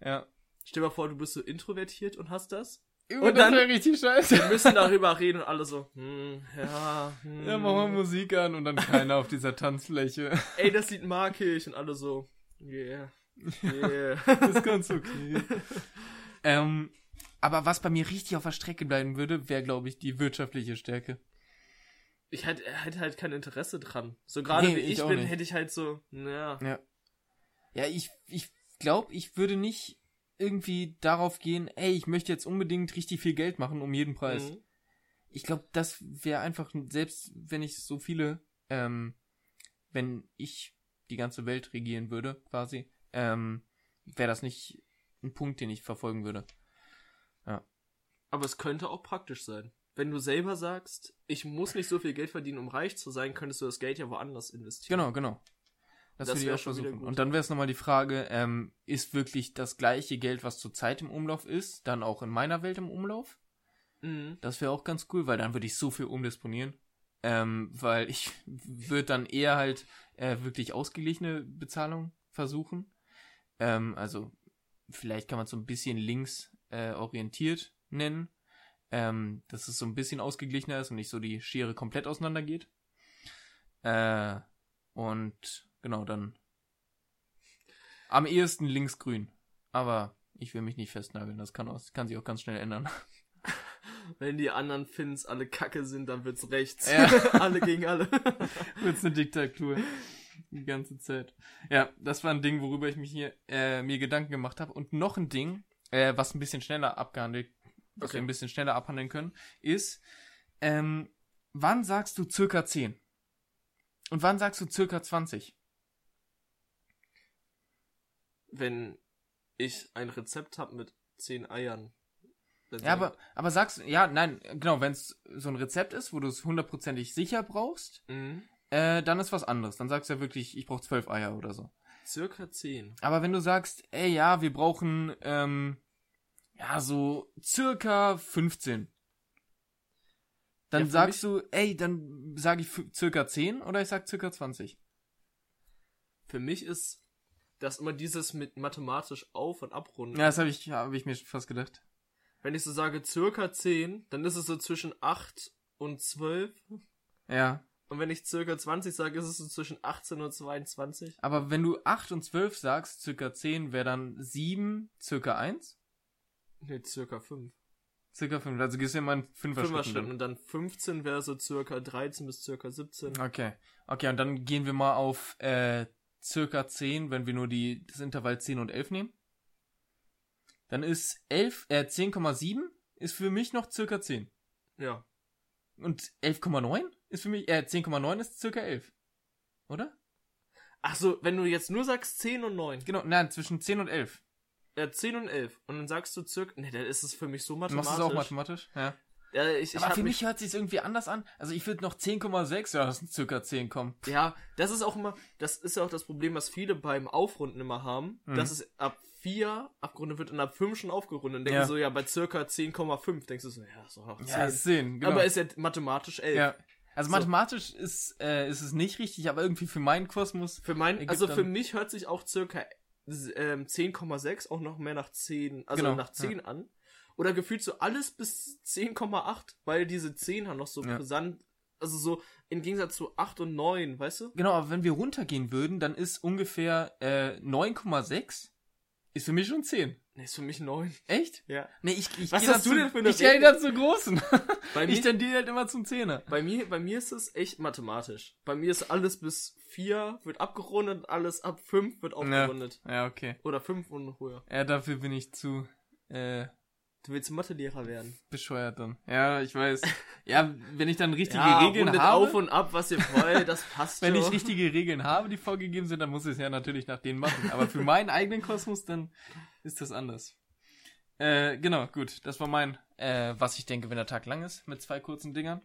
Ja. Stell dir mal vor, du bist so introvertiert und hast das. Und das wäre richtig scheiße. Wir müssen darüber reden und alle so, hm, ja, hm. Ja, machen wir Musik an und dann keiner auf dieser Tanzfläche. Ey, das Lied mag ich. Und alle so, yeah, yeah. Das ist ganz okay. ähm, aber was bei mir richtig auf der Strecke bleiben würde, wäre, glaube ich, die wirtschaftliche Stärke. ich hätte hätte halt kein Interesse dran. So gerade Nee, wie ich ich bin, nicht. hätte ich halt so, naja. Ja. Ja, ich, ich glaube, ich würde nicht irgendwie darauf gehen, ey, ich möchte jetzt unbedingt richtig viel Geld machen um jeden Preis. Mhm. Ich glaube, das wäre einfach, selbst wenn ich so viele, ähm, wenn ich die ganze Welt regieren würde, quasi, ähm, wäre das nicht ein Punkt, den ich verfolgen würde. Aber es könnte auch praktisch sein. Wenn du selber sagst, ich muss nicht so viel Geld verdienen, um reich zu sein, könntest du das Geld ja woanders investieren. Genau, genau. Das, Das würde ich auch versuchen. Und dann wäre es nochmal die Frage, ähm, ist wirklich das gleiche Geld, was zurzeit im Umlauf ist, dann auch in meiner Welt im Umlauf? Mhm. Das wäre auch ganz cool, weil dann würde ich so viel umdisponieren. Ähm, weil ich würde dann eher halt äh, wirklich ausgeglichene Bezahlung versuchen. Ähm, also vielleicht kann man es so ein bisschen links äh, orientiert nennen. ähm, dass es so ein bisschen ausgeglichener ist und nicht so die Schere komplett auseinander geht. Äh, und genau, dann am ehesten linksgrün. Aber ich will mich nicht festnageln, das kann, auch, kann sich auch ganz schnell ändern. Wenn die anderen Fins alle kacke sind, dann wird's rechts. Ja. alle gegen alle. Wird's eine Diktatur. Die ganze Zeit. Ja, das war ein Ding, worüber ich mich hier äh, mir Gedanken gemacht habe. Und noch ein Ding, äh, was ein bisschen schneller abgehandelt, was Okay. wir ein bisschen schneller abhandeln können, ist, ähm, wann sagst du circa 10? Und wann sagst du circa 20? Wenn ich ein Rezept hab mit zehn Eiern. Ja, aber, aber sagst du, ja, nein, genau, wenn es so ein Rezept ist, wo du es hundertprozentig sicher brauchst, Mhm. äh, dann ist was anderes. Dann sagst du ja wirklich, ich brauche zwölf Eier oder so. Circa zehn. Aber wenn du sagst, ey, ja, wir brauchen, ähm, ja, so circa 15. Dann Ja, sagst du, ey, dann sage ich circa 10 oder ich sag circa 20. Für mich ist das immer dieses mit mathematisch auf- und abrunden. Ja, das habe ich, hab ich mir fast gedacht. Wenn ich so sage circa 10, dann ist es so zwischen 8 und 12. Ja. Und wenn ich circa 20 sage, ist es so zwischen 18 und 22. Aber wenn du 8 und 12 sagst, circa 10 wäre dann 7, circa 1, Ne, circa 5. circa 5. Also gehst du immer in 5er Fünfer Schritten. Schritten. Und dann 15 wäre so circa 13 bis circa 17. Okay. Okay, und dann gehen wir mal auf äh, circa 10, wenn wir nur die, das Intervall 10 und 11 nehmen. Dann ist 11, äh, 10,7 ist für mich noch circa 10. Ja. Und 11,9 ist für mich, äh, 10,9 ist circa 11. Oder? Ach so, wenn du jetzt nur sagst 10 und 9. Genau, nein, zwischen 10 und 11. Ja, 10 und 11. Und dann sagst du circa. Ne, dann ist es für mich so Du mathematisch. machst es auch mathematisch? Ja. Ja, ich, Aber für mich, mich hört sich irgendwie anders an. Also ich würde noch 10,6, ja, das sind circa 10 kommen. Ja, das ist auch immer, das ist ja auch das Problem, was viele beim Aufrunden immer haben, Mhm. dass es ab 4 abgerundet wird und ab 5 schon aufgerundet. Und denken Ja. so, ja, bei circa 10,5 denkst du so, ja, ist doch noch 10. Ja, 10, genau. Aber ist ja mathematisch 11. ja. Also So. mathematisch ist, äh, ist es nicht richtig, aber irgendwie für meinen Kosmos Für mein, also für mich hört sich auch circa ähm, 10,6 auch noch mehr nach 10, also Genau, nach 10 an. Oder gefühlt so alles bis 10,8, weil diese 10 haben noch so Ja. brisant, also so im Gegensatz zu 8 und 9, weißt du? Genau, aber wenn wir runtergehen würden, dann ist ungefähr äh, 9,6 ist für mich schon 10. Ne, ist für mich 9. Echt? Ja. Nee, ich, ich Was hast du denn für eine Ich da zu großen. Bei ich mir, tendiere halt immer zum Zehner. bei mir, bei mir ist es echt mathematisch. Bei mir ist alles bis 4 wird abgerundet, alles ab 5 wird aufgerundet. Ja, okay. Oder 5 und höher. Ja, dafür bin ich zu äh, Du willst Mathelehrer werden. bescheuert dann. Ja, ich weiß. Ja, wenn ich dann richtige ja, Regeln habe, auf und ab, was ihr wollt, das passt wenn schon. ich richtige Regeln habe, die vorgegeben sind, dann muss ich es ja natürlich nach denen machen. Aber für meinen eigenen Kosmos, dann ist das anders. Äh, genau, gut. Das war mein, äh, was ich denke, wenn der Tag lang ist, mit zwei kurzen Dingern.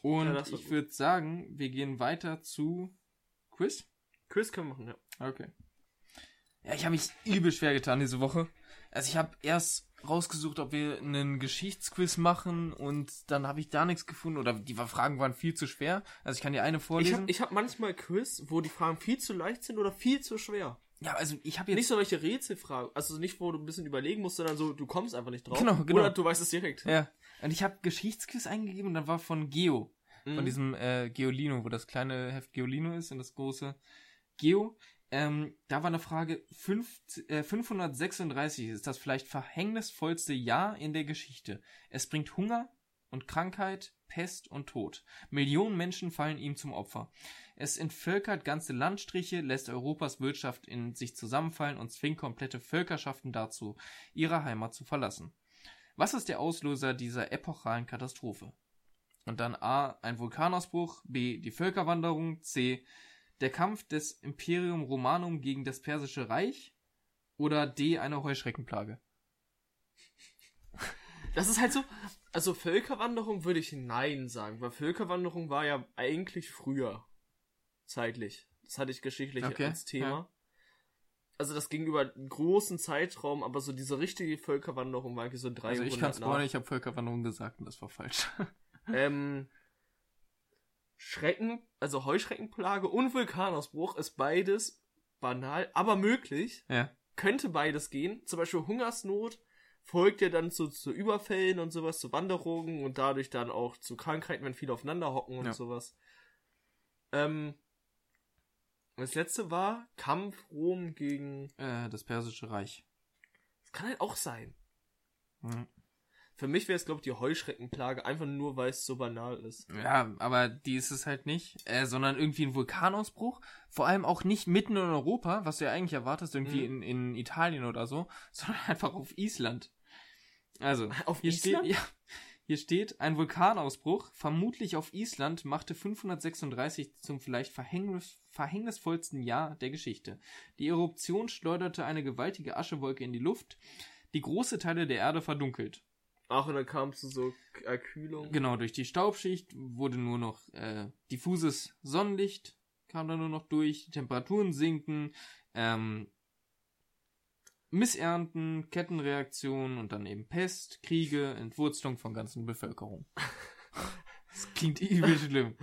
Und Ja, ich würde sagen, wir gehen weiter zu Quiz. Quiz können wir machen, ja. Okay. Ja, ich habe mich übel schwer getan diese Woche. Also ich habe erst rausgesucht, ob wir einen Geschichtsquiz machen und dann habe ich da nichts gefunden oder die Fragen waren viel zu schwer. Also ich kann dir eine Ich vorlesen. habe ich hab manchmal Quiz, wo die Fragen viel zu leicht sind oder viel zu schwer. ja, also ich habe jetzt Nicht so welche Rätselfragen, also nicht, wo du ein bisschen überlegen musst, sondern so, du kommst einfach nicht drauf. Genau, genau. Oder du weißt es direkt. ja, und ich habe Geschichtsquiz eingegeben und dann war von Geo, von Mhm. diesem äh, Geolino, wo das kleine Heft Geolino ist und das große Geo. Ähm, da war eine Frage, fünf, äh, 536 ist das vielleicht verhängnisvollste Jahr in der Geschichte. Es bringt Hunger und Krankheit, Pest und Tod. Millionen Menschen fallen ihm zum Opfer. Es entvölkert ganze Landstriche, lässt Europas Wirtschaft in sich zusammenfallen und zwingt komplette Völkerschaften dazu, ihre Heimat zu verlassen. Was ist der Auslöser dieser epochalen Katastrophe? Und dann A. Ein Vulkanausbruch, B. Die Völkerwanderung, C. Der Kampf des Imperium Romanum gegen das Persische Reich oder D. Eine Heuschreckenplage. Das ist halt so, also Völkerwanderung würde ich Nein sagen, weil Völkerwanderung war ja eigentlich früher. Zeitlich. Das hatte ich geschichtlich Okay, als Thema. ja. Also das ging über einen großen Zeitraum, aber so diese richtige Völkerwanderung war eigentlich so 300 Also ich kann nach. spoilern, ich habe Völkerwanderung gesagt und das war falsch. Ähm, Schrecken, also Heuschreckenplage und Vulkanausbruch ist beides banal, aber möglich. ja. Könnte beides gehen. Zum Beispiel Hungersnot folgt ja dann zu, zu Überfällen und sowas, zu Wanderungen und dadurch dann auch zu Krankheiten, wenn viele aufeinander hocken und Ja. sowas. Ähm, das letzte war Kampf Rom gegen. Äh, das Persische Reich. Das kann halt auch sein. Mhm. Für mich wäre es, glaube ich, die Heuschreckenplage, einfach nur, weil es so banal ist. Ja, aber die ist es halt nicht, äh, sondern irgendwie ein Vulkanausbruch. Vor allem auch nicht mitten in Europa, was du ja eigentlich erwartest, irgendwie Mhm. in, in Italien oder so, sondern einfach auf Island. Also, Auf hier Island? steht, ja, hier steht, ein Vulkanausbruch, vermutlich auf Island, machte 536 zum vielleicht verhängnis, verhängnisvollsten Jahr der Geschichte. Die Eruption schleuderte eine gewaltige Aschewolke in die Luft, die große Teile der Erde verdunkelt. Ach, und dann kam es zu so Erkühlung. Genau, durch die Staubschicht wurde nur noch äh, diffuses Sonnenlicht, kam da nur noch durch, die Temperaturen sinken, ähm, Missernten, Kettenreaktionen und dann eben Pest, Kriege, Entwurzelung von ganzen Bevölkerung. Das klingt übel schlimm.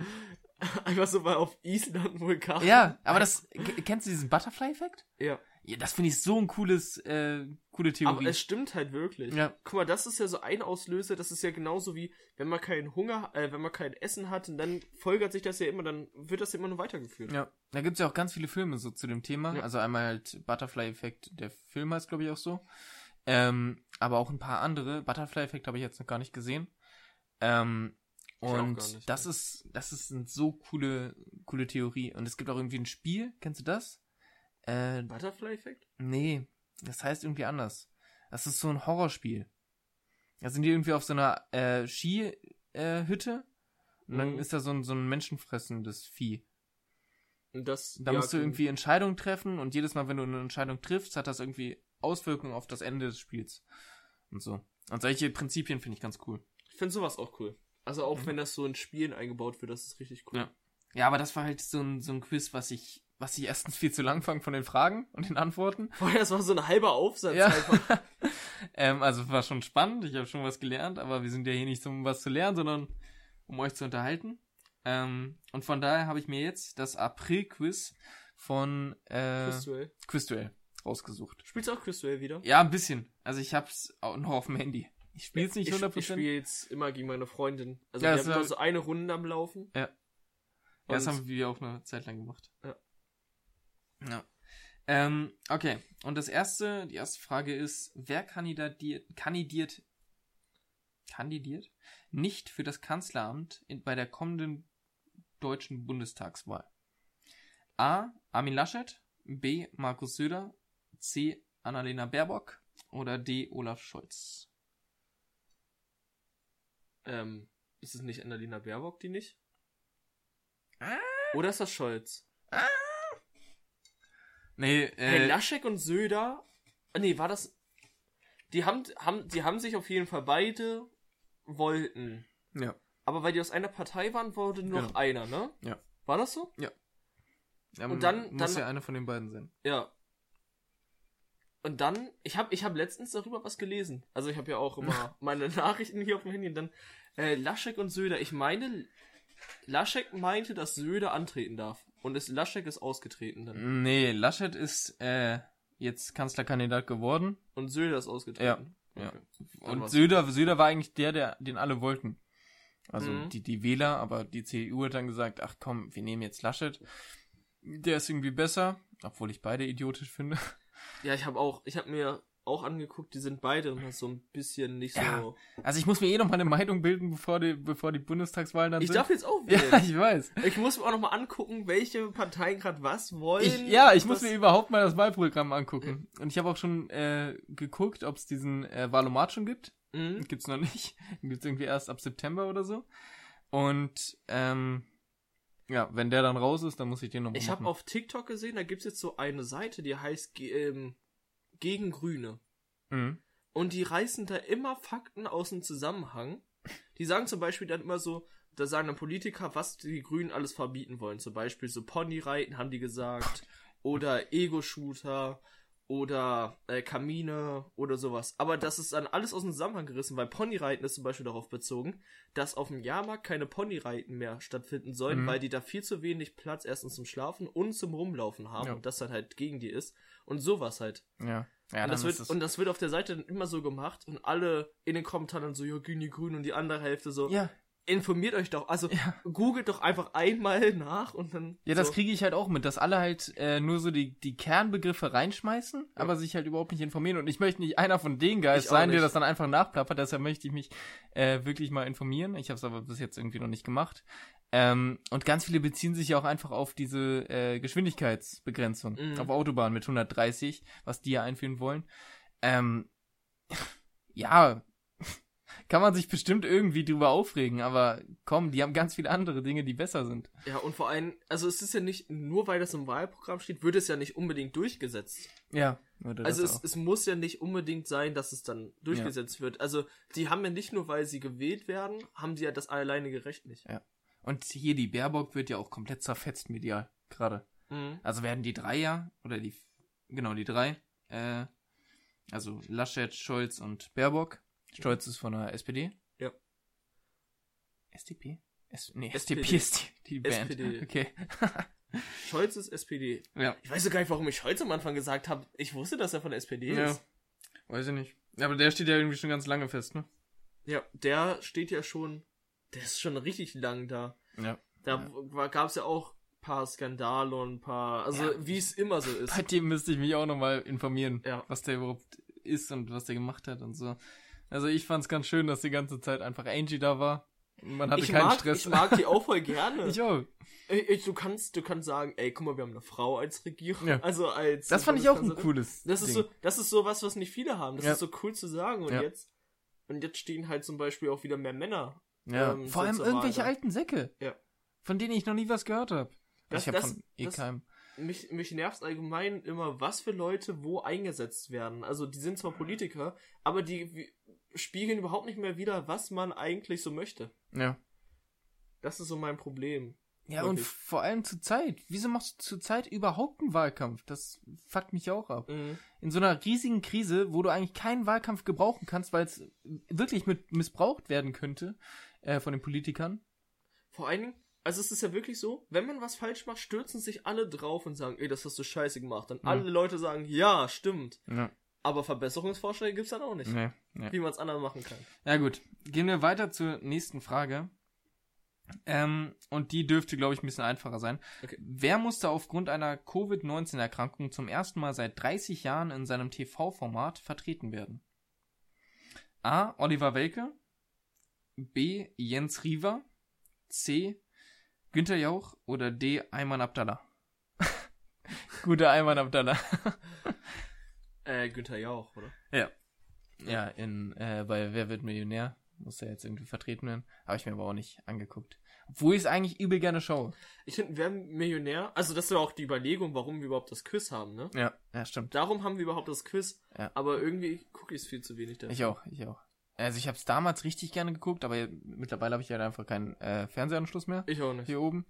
Einfach so mal auf Island Vulkan. Ja, aber das, kennst du diesen Butterfly-Effekt? Ja. Ja, das finde ich so ein cooles, äh, coole Theorie. Aber es stimmt halt wirklich. Ja. Guck mal, das ist ja so ein Auslöser, das ist ja genauso wie, wenn man keinen Hunger, äh, wenn man kein Essen hat, und dann folgert sich das ja immer, dann wird das ja immer nur weitergeführt. Ja, da gibt's ja auch ganz viele Filme so zu dem Thema. Ja. Also einmal halt Butterfly-Effekt, der Film heißt, glaube ich, auch so. Ähm, aber auch ein paar andere. Butterfly-Effekt habe ich jetzt noch gar nicht gesehen. Ähm, und nicht, das ne. ist, das ist eine so coole, coole Theorie. Und es gibt auch irgendwie ein Spiel, kennst du das? Äh, Butterfly-Effekt? nee, das heißt irgendwie anders. Das ist so ein Horrorspiel. Da sind die irgendwie auf so einer äh, Skihütte äh, und dann Mhm. ist da so ein, so ein menschenfressendes Vieh. Und das. Da ja, musst du irgendwie Entscheidungen treffen und jedes Mal, wenn du eine Entscheidung triffst, hat das irgendwie Auswirkungen auf das Ende des Spiels. Und so. Und solche Prinzipien finde ich ganz cool. Ich finde sowas auch cool. Also auch wenn das so in Spielen eingebaut wird, das ist richtig cool. Ja. Ja, aber das war halt so ein, so ein Quiz, was ich, was ich erstens viel zu lang fand von den Fragen und den Antworten. Boah, das war so ein halber Aufsatz Ja. einfach. ähm, also war schon spannend, ich habe schon was gelernt, aber wir sind ja hier nicht um was zu lernen, sondern um euch zu unterhalten. Ähm, und von daher habe ich mir jetzt das April-Quiz von äh, Quizduell. Quizduell rausgesucht. Spielst du auch Quizduell wieder? Ja, ein bisschen. Also ich hab's auch noch auf dem Handy. Ich spiel's nicht ich, 100%. Ich spiele jetzt immer gegen meine Freundin. Also Ja, wir haben immer so eine Runde am Laufen. Ja. Ja, das haben wir auch eine Zeit lang gemacht. Ja. Ja. Ähm, okay. Und das erste, die erste Frage ist, wer kandidiert, kandidiert, kandidiert nicht für das Kanzleramt in, bei der kommenden deutschen Bundestagswahl? A. Armin Laschet, B. Markus Söder, C. Annalena Baerbock oder D. Olaf Scholz? Ähm, ist es nicht Annalena Baerbock, die nicht? Ah. Oder ist das Scholz? Nee, äh, Hey, Laschek und Söder. Ah, Nee, war das. Die haben, haben, die haben sich auf jeden Fall beide wollten. ja. Aber weil die aus einer Partei waren, wurde nur noch Genau. einer, ne? Ja. War das so? Ähm, Und dann- muss dann- ja einer von den beiden sein. Ja. Und dann, ich habe ich hab letztens darüber was gelesen. Also ich habe ja auch immer meine Nachrichten hier auf dem Handy und dann äh, Laschek und Söder. Ich meine, Laschek meinte, dass Söder antreten darf. Und es, Laschek ist ausgetreten dann. Nee, Laschet ist äh, jetzt Kanzlerkandidat geworden. Und Söder ist ausgetreten. Ja. Okay. Dann Und Söder, Söder war eigentlich der, der, den alle wollten. Also Mhm. die, die Wähler, aber die CDU hat dann gesagt, ach komm, wir nehmen jetzt Laschet. Der ist irgendwie besser, obwohl ich beide idiotisch finde. Ja, ich habe auch, ich habe mir auch angeguckt, die sind beide immer so ein bisschen nicht Ja. so. Also ich muss mir eh noch mal eine Meinung bilden, bevor die, bevor die Bundestagswahlen dann Ich sind. darf jetzt auch wählen. ja, ich weiß. Ich muss mir auch noch mal angucken, welche Parteien gerade was wollen. Ich, ja, ich muss mir überhaupt mal das Wahlprogramm angucken. Und ich habe auch schon äh, geguckt, ob es diesen äh, Wahlomat schon gibt. Mhm. Gibt's noch nicht. Gibt's irgendwie erst ab September oder so. Und ähm, ja, wenn der dann raus ist, dann muss ich den noch mal Ich habe auf TikTok gesehen, da gibt's jetzt so eine Seite, die heißt ähm, Gegen Grüne. Mhm. Und die reißen da immer Fakten aus dem Zusammenhang. Die sagen zum Beispiel dann immer so, da sagen dann Politiker, was die Grünen alles verbieten wollen. Zum Beispiel so Ponyreiten haben die gesagt. Oder Ego-Shooter. Oder äh, Kamine oder sowas. Aber das ist dann alles aus dem Zusammenhang gerissen, weil Ponyreiten ist zum Beispiel darauf bezogen, dass auf dem Jahrmarkt keine Ponyreiten mehr stattfinden sollen, Mhm. weil die da viel zu wenig Platz erstens zum Schlafen und zum Rumlaufen haben Ja. und das dann halt gegen die ist. Und sowas halt. Ja. Ja, und, das wird, es- und das wird auf der Seite dann immer so gemacht und alle in den Kommentaren so, ja, Güni Grün und die andere Hälfte so, ja, informiert euch doch, also ja. googelt doch einfach einmal nach und dann. Ja, das so. kriege ich halt auch mit, dass alle halt äh, nur so die, die Kernbegriffe reinschmeißen, aber sich halt überhaupt nicht informieren. Und ich möchte nicht einer von den Guys Ich sein, der das dann einfach nachplappert, deshalb möchte ich mich äh, wirklich mal informieren. Ich habe es aber bis jetzt irgendwie noch nicht gemacht. Ähm, und ganz viele beziehen sich ja auch einfach auf diese äh, Geschwindigkeitsbegrenzung Mhm. auf Autobahn mit 130, was die ja einführen wollen. Ähm, ja, kann man sich bestimmt irgendwie drüber aufregen, aber komm, die haben ganz viele andere Dinge, die besser sind. Ja, und vor allem, also es ist ja nicht, nur weil das im Wahlprogramm steht, wird es ja nicht unbedingt durchgesetzt. Ja, Also es, es muss ja nicht unbedingt sein, dass es dann durchgesetzt wird. Also die haben ja nicht nur, weil sie gewählt werden, haben die ja das alleinige Recht nicht. Und hier die Baerbock wird ja auch komplett zerfetzt medial, gerade. Mhm. Also werden die drei ja, oder die, genau, die drei, äh, also Laschet, Scholz und Baerbock. Scholz ist von der SPD. Ja. SDP? S nee. SDP ist die, die Band. SPD. Okay. Scholz ist SPD. ja. Ich weiß ja gar nicht, warum ich Scholz am Anfang gesagt habe. Ich wusste, dass er von der SPD Ja. ist. Weiß ich nicht. Ja, aber der steht ja irgendwie schon ganz lange fest, ne? Ja, der steht ja schon, der ist schon richtig lang da. Ja. Da Ja. gab es ja auch ein paar Skandale und ein paar, also Ja. wie es immer so ist. Bei dem müsste ich mich auch nochmal informieren, Ja. was der überhaupt ist und was der gemacht hat und so. Also ich fand's ganz schön, dass die ganze Zeit einfach Angie da war. Man hatte Ich keinen mag, Stress. ich mag die auch voll gerne. Ich auch. Ey, du kannst, du kannst sagen, ey, guck mal, wir haben eine Frau als Regierung, Ja. also als. Das fand ich auch ein cooles. Das ist Ding. so, das ist so was, was nicht viele haben. Das Ja. ist so cool zu sagen. Und Ja. jetzt, und jetzt stehen halt zum Beispiel auch wieder mehr Männer. Ja, ähm, vor so allem irgendwelche alten Säcke. Ja. Von denen ich noch nie was gehört habe. Das- Ich habe von eh keinem. Mich, mich nervt allgemein immer, was für Leute wo eingesetzt werden. Also die sind zwar Politiker, aber die spiegeln überhaupt nicht mehr wieder, was man eigentlich so möchte. Ja. Das ist so mein Problem. Ja, und Wirklich. vor allem zur Zeit. Wieso machst du zur Zeit überhaupt einen Wahlkampf? Das fuckt mich auch ab. Mhm. In so einer riesigen Krise, wo du eigentlich keinen Wahlkampf gebrauchen kannst, weil es wirklich mit missbraucht werden könnte äh, von den Politikern. Vor allen Dingen, also es ist ja wirklich so, wenn man was falsch macht, stürzen sich alle drauf und sagen, ey, das hast du scheiße gemacht. Und Mhm. alle Leute sagen, ja, stimmt. Ja. Aber Verbesserungsvorschläge gibt's dann auch nicht. Nee, nee. Wie man es anders machen kann. Ja gut, gehen wir weiter zur nächsten Frage. Ähm, und die dürfte, glaube ich, ein bisschen einfacher sein. Okay. Wer musste aufgrund einer Covid-19-Erkrankung zum ersten Mal seit 30 Jahren in seinem TV-Format vertreten werden? A. Oliver Welke. B. Jens Riewer. C. Günther Jauch. Oder D. Ayman Abdallah. Guter Ayman Abdallah. Äh, Günther Jauch, oder? Ja. Ja, in, äh, bei Wer wird Millionär muss er jetzt irgendwie vertreten werden. Habe ich mir aber auch nicht angeguckt. Obwohl ich es eigentlich übel gerne schaue. Ich finde, wer Millionär, also das ist ja auch die Überlegung, warum wir überhaupt das Quiz haben, ne? Ja, ja, stimmt. Darum haben wir überhaupt das Quiz, Ja. aber irgendwie gucke ich es viel zu wenig dafür. Ich auch, ich auch. Also ich habe es damals richtig gerne geguckt, aber mittlerweile habe ich halt einfach keinen äh, Fernsehanschluss mehr Ich auch nicht. hier oben.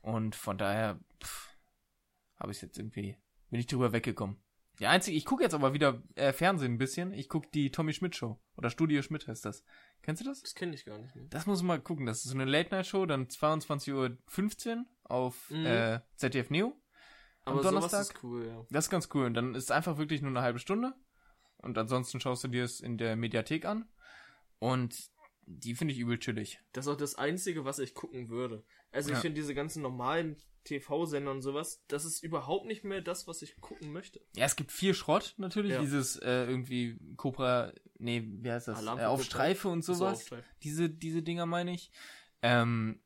Und von daher habe ich jetzt irgendwie, bin ich drüber weggekommen. Die einzige, ich gucke jetzt aber wieder äh, Fernsehen ein bisschen. Ich gucke die Tommy Schmidt Show. Oder Studio Schmidt heißt das. Kennst du das? Das kenne ich gar nicht. Ne? Das muss man mal gucken. Das ist so eine Late-Night-Show, dann 22.15 Uhr auf Mhm. äh, ZDF Neo. Aber Donnerstag? sowas ist cool, ja. Das ist ganz cool. Und dann ist es einfach wirklich nur eine halbe Stunde. Und ansonsten schaust du dir es in der Mediathek an. Und die finde ich übel chillig. Das ist auch das Einzige, was ich gucken würde. Also ich Ja. finde diese ganzen normalen TV-Sender und sowas, das ist überhaupt nicht mehr das, was ich gucken möchte. Ja, es gibt viel Schrott natürlich. Ja. Dieses äh, irgendwie Cobra, nee, wie heißt das? Äh, auf. Streife und So sowas. Aufstreif. diese, diese Dinger meine ich. Ähm,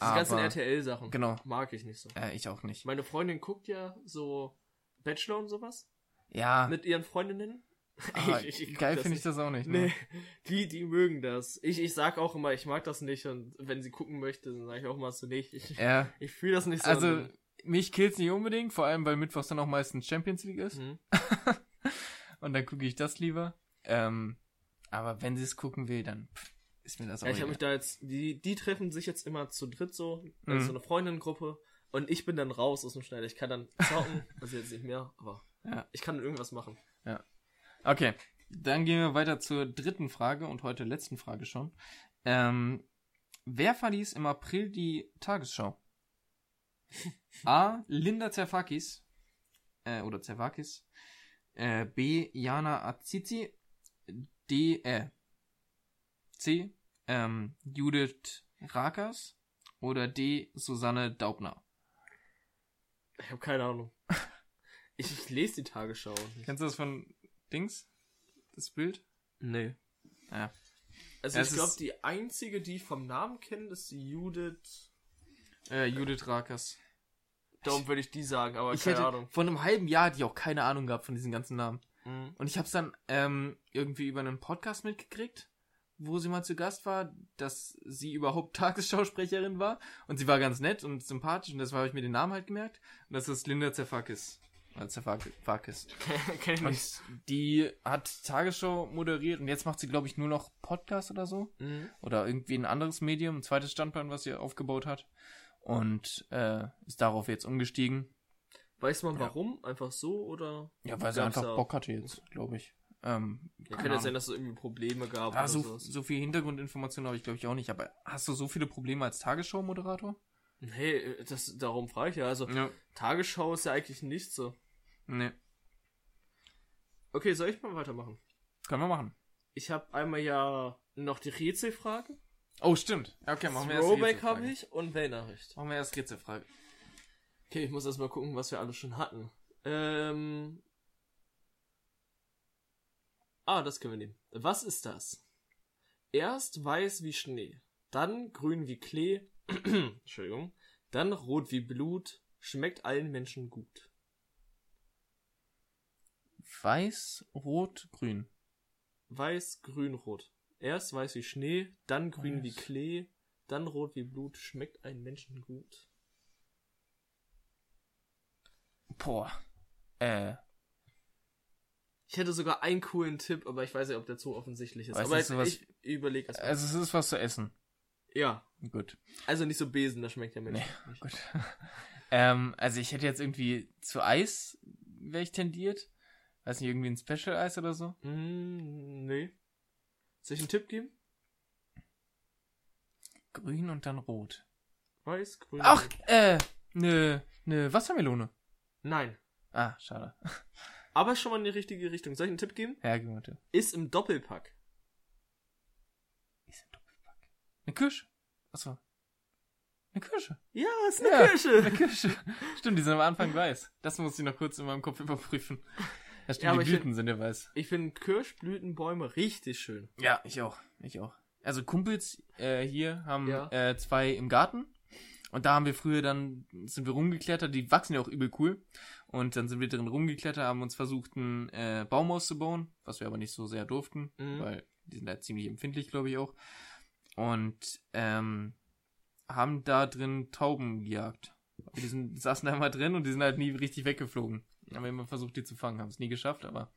Diese ganzen RTL-Sachen. Genau. Mag ich nicht so. Äh, ich auch nicht. Meine Freundin guckt ja so Bachelor und sowas Ja, mit ihren Freundinnen. Ah, Ich- ich guck geil finde ich das auch nicht. Ne? Nee, die, die mögen das. Ich, ich sag auch immer, ich mag das nicht und wenn sie gucken möchte, dann sage ich auch mal so nicht. Ich, Ja, ich fühle das nicht so. also mich killt's nicht unbedingt, vor allem weil Mittwochs dann auch meistens Champions League ist. Mhm. Und dann gucke ich das lieber. Ähm, aber wenn sie es gucken will, dann pff, ist mir das auch Ja, ich habe mich da jetzt, die, die treffen sich jetzt immer zu dritt so, Mhm. so eine Freundin-Gruppe und ich bin dann raus aus dem Schneider. Ich kann dann zocken, also jetzt nicht mehr, aber Ja. ich kann dann irgendwas machen. Okay, dann gehen wir weiter zur dritten Frage und heute letzten Frage schon. Ähm, wer verließ im April die Tagesschau? A. Linda Zerfakis äh, oder Zervakis. Äh, B. Jana Azizi. D. Äh, C. Ähm, Judith Rakers. Oder D. Susanne Daubner. Ich habe keine Ahnung. Ich, ich lese die Tagesschau. nicht. Kennst du das von Dings? Das Bild? Nee. Ja. Also Es ich glaube, die einzige, die ich vom Namen kenne, ist die Judith. Äh, Judith Rakers. Darum würde ich die sagen, aber Ich keine hätte Ahnung. vor einem halben Jahr hatte ich auch keine Ahnung gehabt von diesen ganzen Namen. Mhm. Und ich habe es dann ähm, irgendwie über einen Podcast mitgekriegt, wo sie mal zu Gast war, dass sie überhaupt Tagesschausprecherin war. Und sie war ganz nett und sympathisch und deshalb habe ich mir den Namen halt gemerkt. Und das ist Linda Zerfakis. Äh, Zerfakis. Kenn ich. Und die hat Tagesschau moderiert und jetzt macht sie, glaube ich, nur noch Podcast oder so. Mhm. Oder irgendwie ein anderes Medium, ein zweites Standbein, was sie aufgebaut hat. Und äh, ist darauf jetzt umgestiegen. Weiß man Ja. warum? Einfach so oder? Ja, weil sie einfach Bock hatte jetzt, glaube ich. Ähm, Ja, kann ja sein, dass es irgendwie Probleme gab Ah, oder so, so viel Hintergrundinformationen habe ich, glaube ich, auch nicht. Aber hast du so viele Probleme als Tagesschau-Moderator? Nee, das, darum frage ich ja. Also, Ja. Tagesschau ist ja eigentlich nicht so. Nee. Okay, soll ich mal weitermachen? Können wir machen. Ich habe einmal ja noch die Rätselfrage. Oh, stimmt. Ja, Okay, machen wir erst Throwback habe ich und Wellnachricht. Machen wir erst Rätselfrage. Okay, ich muss erst mal gucken, was wir alles schon hatten. Ähm. Ah, das können wir nehmen. Was ist das? Erst weiß wie Schnee, dann grün wie Klee, Entschuldigung, dann rot wie Blut, schmeckt allen Menschen gut. Weiß, Rot, Grün. Weiß, grün, rot. Erst weiß wie Schnee, dann grün wie Weiß. Klee, dann rot wie Blut, schmeckt allen Menschen gut. Boah. Äh, Ich hätte sogar einen coolen Tipp, aber ich weiß nicht, ob der zu offensichtlich ist. Weiß aber nicht, sowas- ich überlege mal. also es ist was zu essen. Ja, Gut. also nicht so Besen, das schmeckt ja Menschen nicht. Gut. ähm, also ich hätte jetzt irgendwie zu Eis wäre ich tendiert. Weiß nicht, irgendwie ein Special Eis oder so. Mm, nee. Soll ich einen Tipp geben? Grün und dann rot. Weiß, grün. Ach, äh, ne, ne Wassermelone. Nein. Ah, schade. Aber schon mal in die richtige Richtung. Soll ich einen Tipp geben? Ja, gib mal Tipp. Ist im Doppelpack. Ist ein Doppelpack. Eine Kirsche. Achso. Eine Kirsche. Ja, ist eine Ja, Kirsche. Eine Kirsche. Stimmt, die sind am Anfang weiß. Das muss ich noch kurz in meinem Kopf überprüfen. Ja, stimmt, Ja, aber die ich Blüten sind ja weiß. Ich finde Kirschblütenbäume richtig schön. Ja, ich auch. Ich auch. Also Kumpels äh, hier haben Ja. äh, zwei im Garten. Und da haben wir früher dann, sind wir rumgeklettert, die wachsen ja auch übel cool. Und dann sind wir drin rumgeklettert, haben uns versucht, einen äh, Baum auszubauen, was wir aber nicht so sehr durften, Mhm. weil die sind da ziemlich empfindlich, glaube ich auch. Und ähm, haben da drin Tauben gejagt. Die sind, saßen da immer drin und die sind halt nie richtig weggeflogen. Haben wir immer versucht, die zu fangen, haben es nie geschafft, aber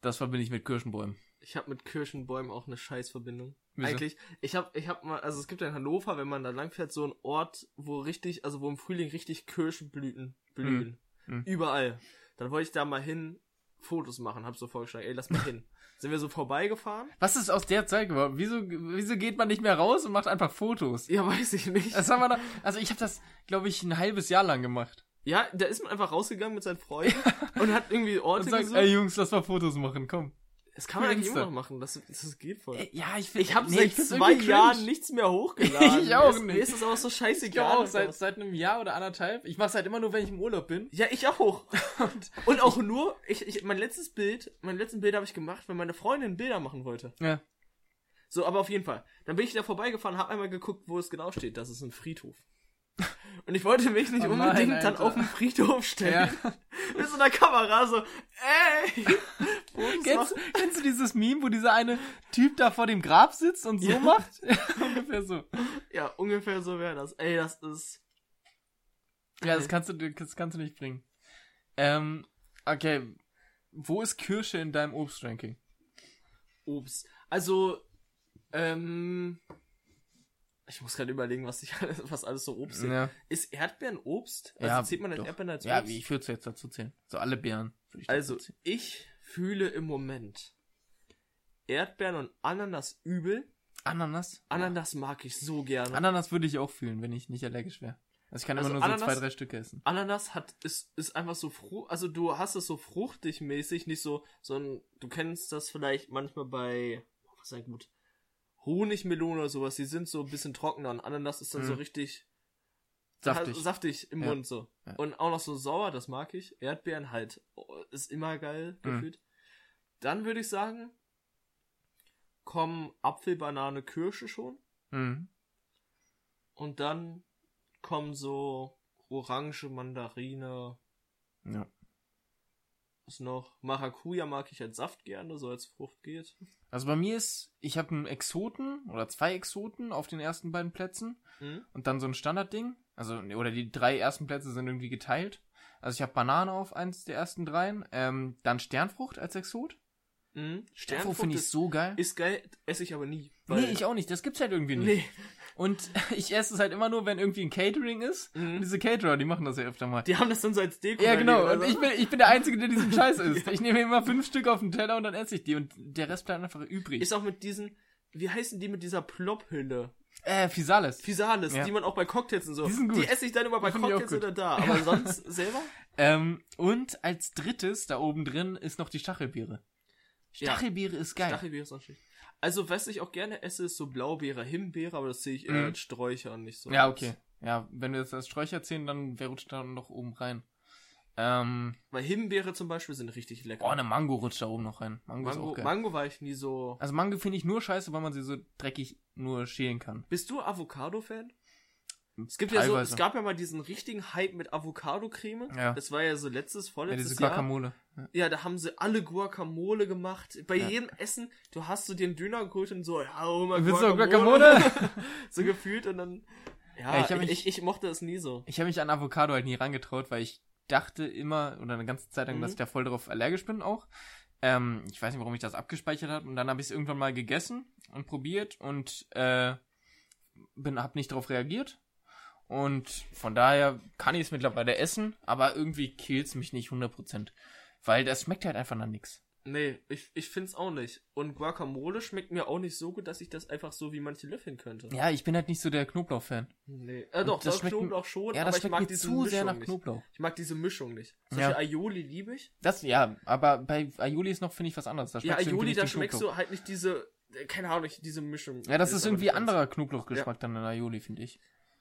das verbinde ich mit Kirschenbäumen. Ich habe mit Kirschenbäumen auch eine Scheißverbindung. Wieso? Eigentlich, ich habe ich hab mal, also es gibt ja in Hannover, wenn man da langfährt, so einen Ort, wo richtig, also wo im Frühling richtig Kirschblüten blühen. Hm. Überall. Dann wollte ich da mal hin Fotos machen, hab so vorgeschlagen, ey, lass mal hin. Sind wir so vorbeigefahren? Was ist aus der Zeit geworden? Wieso, wieso geht man nicht mehr raus und macht einfach Fotos? Ja, weiß ich nicht. Das haben wir da, also ich habe das, glaube ich, ein halbes Jahr lang gemacht. Ja, da ist man einfach rausgegangen mit seinen Freunden und hat irgendwie Orte Und sagt, gesucht. ey Jungs, lass mal Fotos machen, komm. das kann man eigentlich immer noch machen, das, das geht voll. Ey, ja, ich find, Ich habe nee, seit zwei Jahren nichts mehr hochgeladen. Ich auch nicht. Mir ist das aber so Ich scheißegal. auch, seit, seit einem Jahr oder anderthalb. Ich mache halt immer nur, wenn ich im Urlaub bin. Ja, ich auch. Und auch nur, ich, ich, mein letztes Bild, mein letzten Bild habe ich gemacht, wenn meine Freundin Bilder machen wollte. Ja. So, aber auf jeden Fall. Dann bin ich da vorbeigefahren, habe einmal geguckt, wo es genau steht. Das ist ein Friedhof. Und ich wollte mich nicht Oh nein, unbedingt dann Alter. auf den Friedhof stellen. Ja. Mit so einer Kamera so, ey! Kennst, kennst du dieses Meme, wo dieser eine Typ da vor dem Grab sitzt und so Ja. macht? Ungefähr so. Ja, ungefähr so wäre das. Ey, das ist. Ja, das kannst du, das kannst du nicht bringen. Ähm, okay. Wo ist Kirsche in deinem Obstranking? Obst. Also, ähm. Ich muss gerade überlegen, was, ich, was alles so Obst sind. Ja, Ist Erdbeeren Obst? Also Ja, zählt man doch. Erdbeeren als ja Obst? wie ich würde es jetzt dazu zählen. So alle Beeren. ich Also, ich fühle im Moment Erdbeeren und Ananas übel. Ananas? Ananas mag ich so gerne. Ananas würde ich auch fühlen, wenn ich nicht allergisch wäre. Also ich kann Also immer nur so Ananas- zwei, drei Stücke essen. Ananas hat, ist, ist einfach so frucht, also du hast es so fruchtig mäßig, nicht so, so ein, du kennst das vielleicht manchmal bei, oh, was ist denn gut, Honigmelone oder sowas, die sind so ein bisschen trockener und Ananas ist dann so Mhm. richtig Saftig. saftig im Ja. Mund so. Ja. Und auch noch so sauer, das mag ich. Erdbeeren halt, oh, ist immer geil Mhm. gefühlt. Dann würde ich sagen, kommen Apfel, Banane, Kirsche schon. Mhm. Und dann kommen so Orange, Mandarine, Ja. Was noch? Maracuja mag ich als Saft gerne, so als Frucht geht. Also bei mir ist, ich habe einen Exoten oder zwei Exoten auf den ersten beiden Plätzen Mhm. und dann so ein Standardding. Also, oder die drei ersten Plätze sind irgendwie geteilt. Also ich habe Banane auf eins der ersten dreien, ähm, dann Sternfrucht als Exot. Mhm. Sternfrucht finde ich so geil. ist geil, esse ich aber nie. Nee, ich auch nicht. Das gibt's halt irgendwie nicht. Nee. Und ich esse es halt immer nur, wenn irgendwie ein Catering ist. Mhm. Und diese Caterer, die machen das ja öfter mal. Die haben das dann so als Deko. Ja, genau. Und oder ich bin, ich bin der Einzige, der diesen Scheiß isst. Ich nehme immer fünf Stück auf den Teller und dann esse ich die. Und der Rest bleibt einfach übrig. Ist auch mit diesen, wie heißen die mit dieser Plop-Hülle? äh, Fisales. Fisales, Ja. die man auch bei Cocktails und so. Die sind gut. esse ich dann immer bei Die find Cocktails oder da. Aber sonst selber? Ähm, und als drittes, da oben drin, ist noch die Stachelbeere. Ja. Stachelbeere ist geil. Stachelbeere ist auch schlecht. Also, was ich auch gerne esse, ist so Blaubeere, Himbeere, aber das sehe ich eher Mhm. als Sträucher und nicht so. ja, okay. Ja, wenn wir jetzt als Sträucher zählen, dann wer rutscht da noch oben rein? Ähm, Weil Himbeere zum Beispiel sind richtig lecker. oh, eine Mango rutscht da oben noch rein. Mango, ist Mango, auch geil. Mango war ich nie so. also Mango finde ich nur scheiße, weil man sie so dreckig nur schälen kann. Bist du Avocado-Fan? Es gibt ja so, Teilweise. es gab ja mal diesen richtigen Hype mit Avocado-Creme. Ja. Das war ja so letztes, Ja, vorletztes diese Jahr. Guacamole. Ja. Ja, da haben sie alle Guacamole gemacht. Bei Ja. jedem Essen, du hast so den Döner geholt und so, ja, mal Willst du Guacamole. Guacamole? so gefühlt und dann, ja, Ja, ich mich- ich, ich mochte es nie so. Ich habe mich an Avocado halt nie rangetraut, weil ich dachte immer, oder eine ganze Zeit lang, Mhm. dass ich da voll drauf allergisch bin auch. Ähm, ich weiß nicht, warum ich das abgespeichert habe. Und dann habe ich es irgendwann mal gegessen und probiert und äh, bin, hab nicht darauf reagiert. Und von daher kann ich es mittlerweile essen, aber irgendwie killt es mich nicht 100%. Weil das schmeckt halt einfach nach nix. Nee, ich, ich find's auch nicht. Und Guacamole schmeckt mir auch nicht so gut, dass ich das einfach so wie manche löffeln könnte. Ja, ich bin halt nicht so der Knoblauch-Fan. Nee. Äh, doch, das schmeckt- Knoblauch schon, Ja, aber das ich schmeckt mag mir diese zu Mischung sehr nach nicht. Knoblauch. Ich mag diese Mischung nicht. Zum Ja. Beispiel Aioli liebe ich. Das, ja, aber bei Aioli ist noch, finde ich, was anderes. Da Ja, irgendwie Aioli, da schmeckst Knoblauch. du halt nicht diese, äh, keine Ahnung, diese Mischung. Ja, das ist aber irgendwie nicht ganz. anderer Knoblauchgeschmack dann in Aioli, finde ich.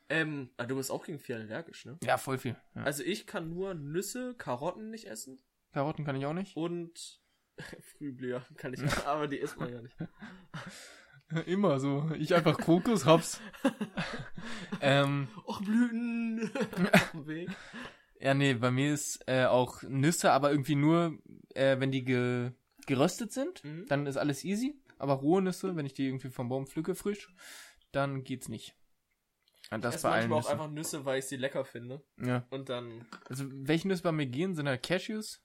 Ähm, ah, du bist auch gegen viel allergisch, ne? Ja, voll viel. Ja. Also ich kann nur Nüsse, Karotten nicht essen Karotten kann ich auch nicht. und Frühbläher kann ich, aber die isst man ja nicht. Immer so. Ich einfach Krokus hab's. ähm, Och, Blüten auf dem Weg. ja, nee, bei mir ist äh, auch Nüsse, aber irgendwie nur, äh, wenn die ge geröstet sind, Mhm. dann ist alles easy. Aber rohe Nüsse, wenn ich die irgendwie vom Baum pflücke frisch, dann geht's nicht. Und das Ich esse bei manchmal auch einfach Nüsse, weil ich sie lecker finde. Ja. Und dann, Also welche Nüsse bei mir gehen, sind halt Cashews,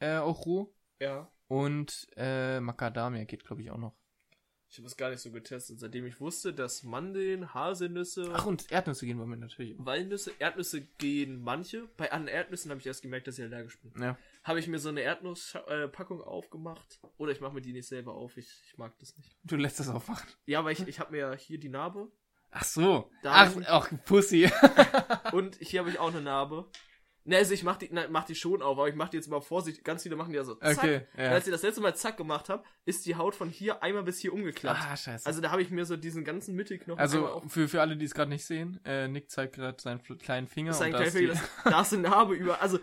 äh, auch roh. ja. Und äh, Macadamia geht, glaube ich, auch noch. Ich habe es gar nicht so getestet, seitdem ich wusste, dass Mandeln, Haselnüsse, Ach, und Erdnüsse gehen bei mir natürlich. Walnüsse, Erdnüsse gehen manche. Bei anderen Erdnüssen habe ich erst gemerkt, dass ich allergisch bin. Ja. Habe ich mir so eine Erdnusspackung aufgemacht. Oder ich mache mir die nicht selber auf. Ich, ich mag das nicht. Du lässt das aufmachen. Ja, aber ich, ich habe mir hier die Narbe. Ach so. Da Ach, ich- ach, Pussy. Und hier habe ich auch eine Narbe. Ne, also ich mach die, na, mach die schon auf, aber ich mach die jetzt mal vorsichtig. Ganz viele machen die ja so zack. Okay, Und ja. als ich das letzte Mal zack gemacht habe, ist die Haut von hier einmal bis hier umgeklappt. Ah, scheiße. Also da habe ich mir so diesen ganzen Mittelknochen Also für, für alle, die es gerade nicht sehen, äh, Nick zeigt gerade seinen kleinen Finger. Das ist ein und da kleiner die- das, da ist eine Narbe über. Also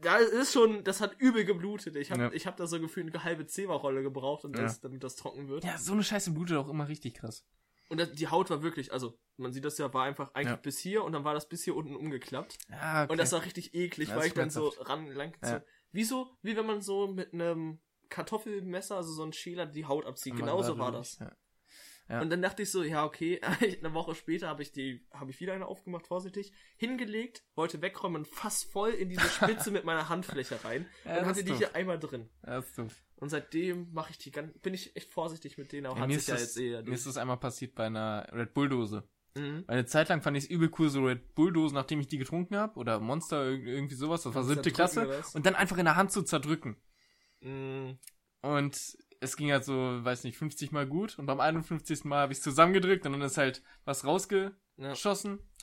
da ist schon, das hat übel geblutet. Ich habe Ja. ich hab da so gefühlt eine halbe Zewa-Rolle gebraucht, und das, damit das trocken wird. Ja, so eine Scheiße blutet auch immer richtig krass. Und das, die Haut war wirklich, also man sieht das ja, war einfach eigentlich Ja. bis hier und dann war das bis hier unten umgeklappt. Ja, okay. Und das war richtig eklig, Ja, weil ich dann so ran lang. Ja. Wie so, wie wenn man so mit einem Kartoffelmesser, also so ein Schäler, die Haut abzieht. Genauso war durch, das. Ja. Ja. Und dann dachte ich so, ja, okay, eine Woche später habe ich die, habe ich wieder eine aufgemacht, vorsichtig, hingelegt, wollte wegräumen, fast voll in diese Spitze mit meiner Handfläche rein Ja, das hatte die hier einmal drin. Das ist doof. Und seitdem mache ich die ganz, bin ich echt vorsichtig mit denen, aber Ja, hat sich ist ja das, jetzt eher. mir ist das einmal passiert bei einer Red Bull Dose. Mhm. Eine Zeit lang fand ich es übel cool, so Red Bull Dosen, nachdem ich die getrunken habe, oder Monster, irg- irgendwie sowas, das war siebte Klasse, und dann einfach in der Hand zu zerdrücken. Mhm. Und es ging halt so, weiß nicht, 50 Mal gut. Und beim 51. Mal habe ich es zusammengedrückt und dann ist halt was rausge Ja.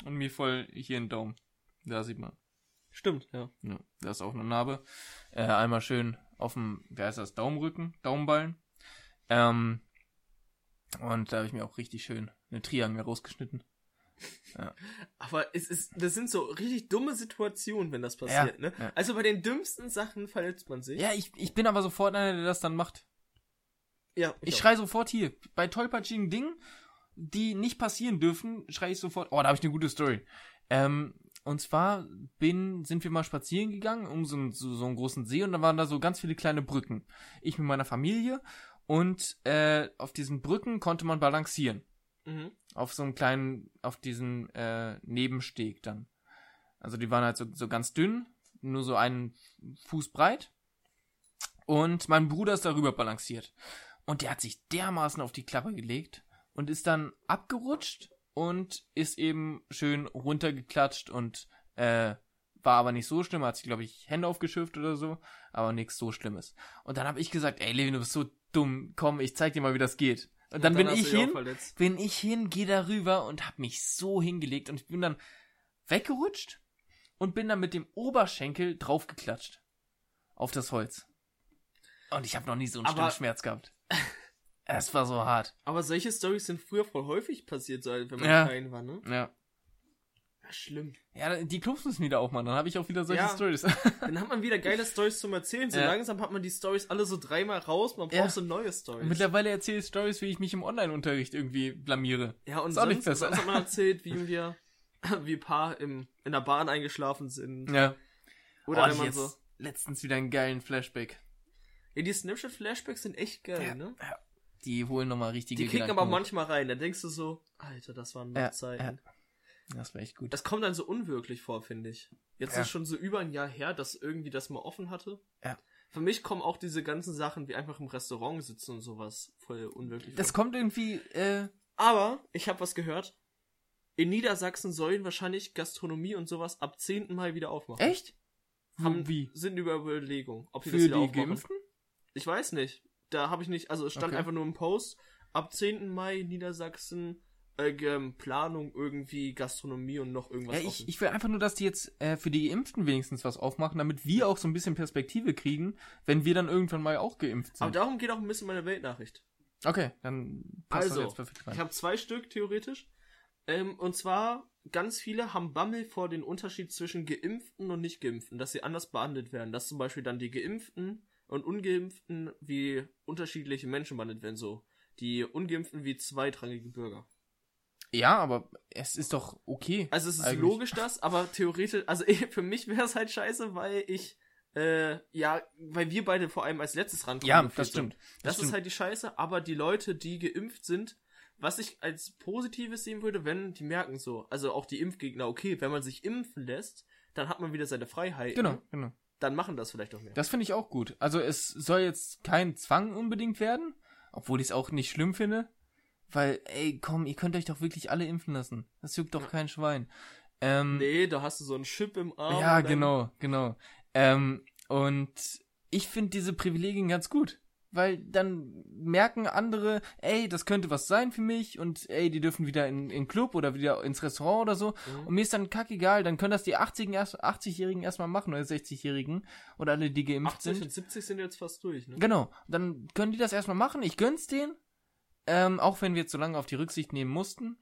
und mir voll hier in den Daumen. Da sieht man. Stimmt, ja. Ja, da ist auch eine Narbe. Äh, einmal schön auf dem, wie heißt das, Daumenrücken, Daumenballen. Ähm, und da habe ich mir auch richtig schön eine Triangel rausgeschnitten. Aber es ist, das sind so richtig dumme Situationen, wenn das passiert, Ja, ne? ja. Also bei den dümmsten Sachen verletzt man sich. Ja, ich, ich bin aber sofort einer, der das dann macht. Ja Ich auch. schrei sofort hier. Bei tollpatschigen Dingen, die nicht passieren dürfen, schrei ich sofort. Oh, da habe ich eine gute Story. Ähm, und zwar bin, sind wir mal spazieren gegangen um so, einen- so, so einen großen See und da waren da so ganz viele kleine Brücken. Ich mit meiner Familie und äh, auf diesen Brücken konnte man balancieren. Mhm. Auf so einem kleinen, auf diesen äh, Nebensteg dann. Also die waren halt so, so ganz dünn, nur so einen Fuß breit. Und mein Bruder ist darüber balanciert. Und der hat sich dermaßen auf die Klappe gelegt und ist dann abgerutscht und ist eben schön runtergeklatscht und äh, war aber nicht so schlimm, hat sich, glaube ich, Hände aufgeschürft oder so, aber nichts so Schlimmes. Und dann habe ich gesagt, ey Levin, du bist so dumm, komm, ich zeig dir mal, wie das geht. Und dann, bin ich hin, bin ich hin, geh darüber und hab mich so hingelegt und ich bin dann weggerutscht und bin dann mit dem Oberschenkel draufgeklatscht auf das Holz. Und ich habe noch nie so einen Aber- Schmerz gehabt. Es war so hart. Aber solche Stories sind früher voll häufig passiert, so, wenn man Ja. klein war, ne? Ja. Ja, schlimm. Ja, die Clubs müssen wieder aufmachen, dann habe ich auch wieder solche Ja. Stories. Dann hat man wieder geile Stories zum Erzählen. So Ja. langsam hat man die Stories alle so dreimal raus. Man braucht so neue Stories. Mittlerweile erzähle ich Stories, wie ich mich im Online-Unterricht irgendwie blamiere. ja, und Ist auch nicht sonst, besser. sonst hat man erzählt, wie wir, wie ein paar im, in der Bahn eingeschlafen sind. Ja. Oder Oh, wenn man jetzt so. letztens wieder einen geilen Flashback. Ja, die Snapchat-Flashbacks sind echt geil, Ja. ne? Die holen nochmal richtige Die kicken Gedanken aber hoch. manchmal rein. Da denkst du so, Alter, das waren Ja, Zeiten. Das war echt gut. Das kommt dann so unwirklich vor, finde ich. Jetzt Ja. ist schon so über ein Jahr her, dass irgendwie das mal offen hatte. Ja. Für mich kommen auch diese ganzen Sachen wie einfach im Restaurant sitzen und sowas voll unwirklich Das vor. kommt irgendwie, äh, Aber ich habe was gehört. In Niedersachsen sollen wahrscheinlich Gastronomie und sowas ab 10. Mai wieder aufmachen. echt? Haben, Wie? Sind über Überlegung, ob Für das wieder die aufmachen. Geimpften? Ich weiß nicht. Da habe ich nicht, also es stand Okay. einfach nur im Post. Ab 10. Mai Niedersachsen äh, ähm, Planung irgendwie Gastronomie und noch irgendwas Ja, ich, ich will einfach nur, dass die jetzt äh, für die Geimpften wenigstens was aufmachen, damit wir auch so ein bisschen Perspektive kriegen, wenn wir dann irgendwann mal auch geimpft Aber sind. darum geht auch ein bisschen meine Weltnachricht. Okay, dann passt das Also, jetzt perfekt rein. Ich habe zwei Stück theoretisch. Ähm, und zwar, ganz viele haben Bammel vor den Unterschied zwischen Geimpften und Nicht-Geimpften, dass sie anders behandelt werden. Dass zum Beispiel dann die Geimpften und Ungeimpften wie unterschiedliche Menschen behandelt werden. So, die Ungeimpften wie zweitrangige Bürger. ja, aber es ist doch okay. Also es ist Eigentlich. logisch das, aber theoretisch, also eh, für mich wäre es halt scheiße, weil ich, äh, ja, weil wir beide vor allem als letztes rankommen. Ja, das sind. stimmt. Das, stimmt. ist halt die Scheiße, aber die Leute, die geimpft sind, was ich als Positives sehen würde, wenn die merken so, also auch die Impfgegner, okay, wenn man sich impfen lässt, dann hat man wieder seine Freiheit. Genau, genau. Dann machen das vielleicht auch mehr. Das finde ich auch gut. Also es soll jetzt kein Zwang unbedingt werden, obwohl ich es auch nicht schlimm finde. Weil, ey, komm, ihr könnt euch doch wirklich alle impfen lassen. Das juckt doch kein Schwein. Ähm, nee, da hast du so einen Chip im Arm. ja, genau, genau. Ähm, und ich finde diese Privilegien ganz gut. Weil dann merken andere, ey, das könnte was sein für mich und ey, die dürfen wieder in, in den Club oder wieder ins Restaurant oder so. Mhm. Und mir ist dann kackegal, dann können das die 80-Jährigen erst, 80-Jährigen erstmal machen oder 60-Jährigen oder alle, die geimpft 80 sind. und 70 sind jetzt fast durch, ne? Genau, dann können die das erstmal machen. Ich gönn's denen. Ähm, auch wenn wir jetzt so lange auf die Rücksicht nehmen mussten.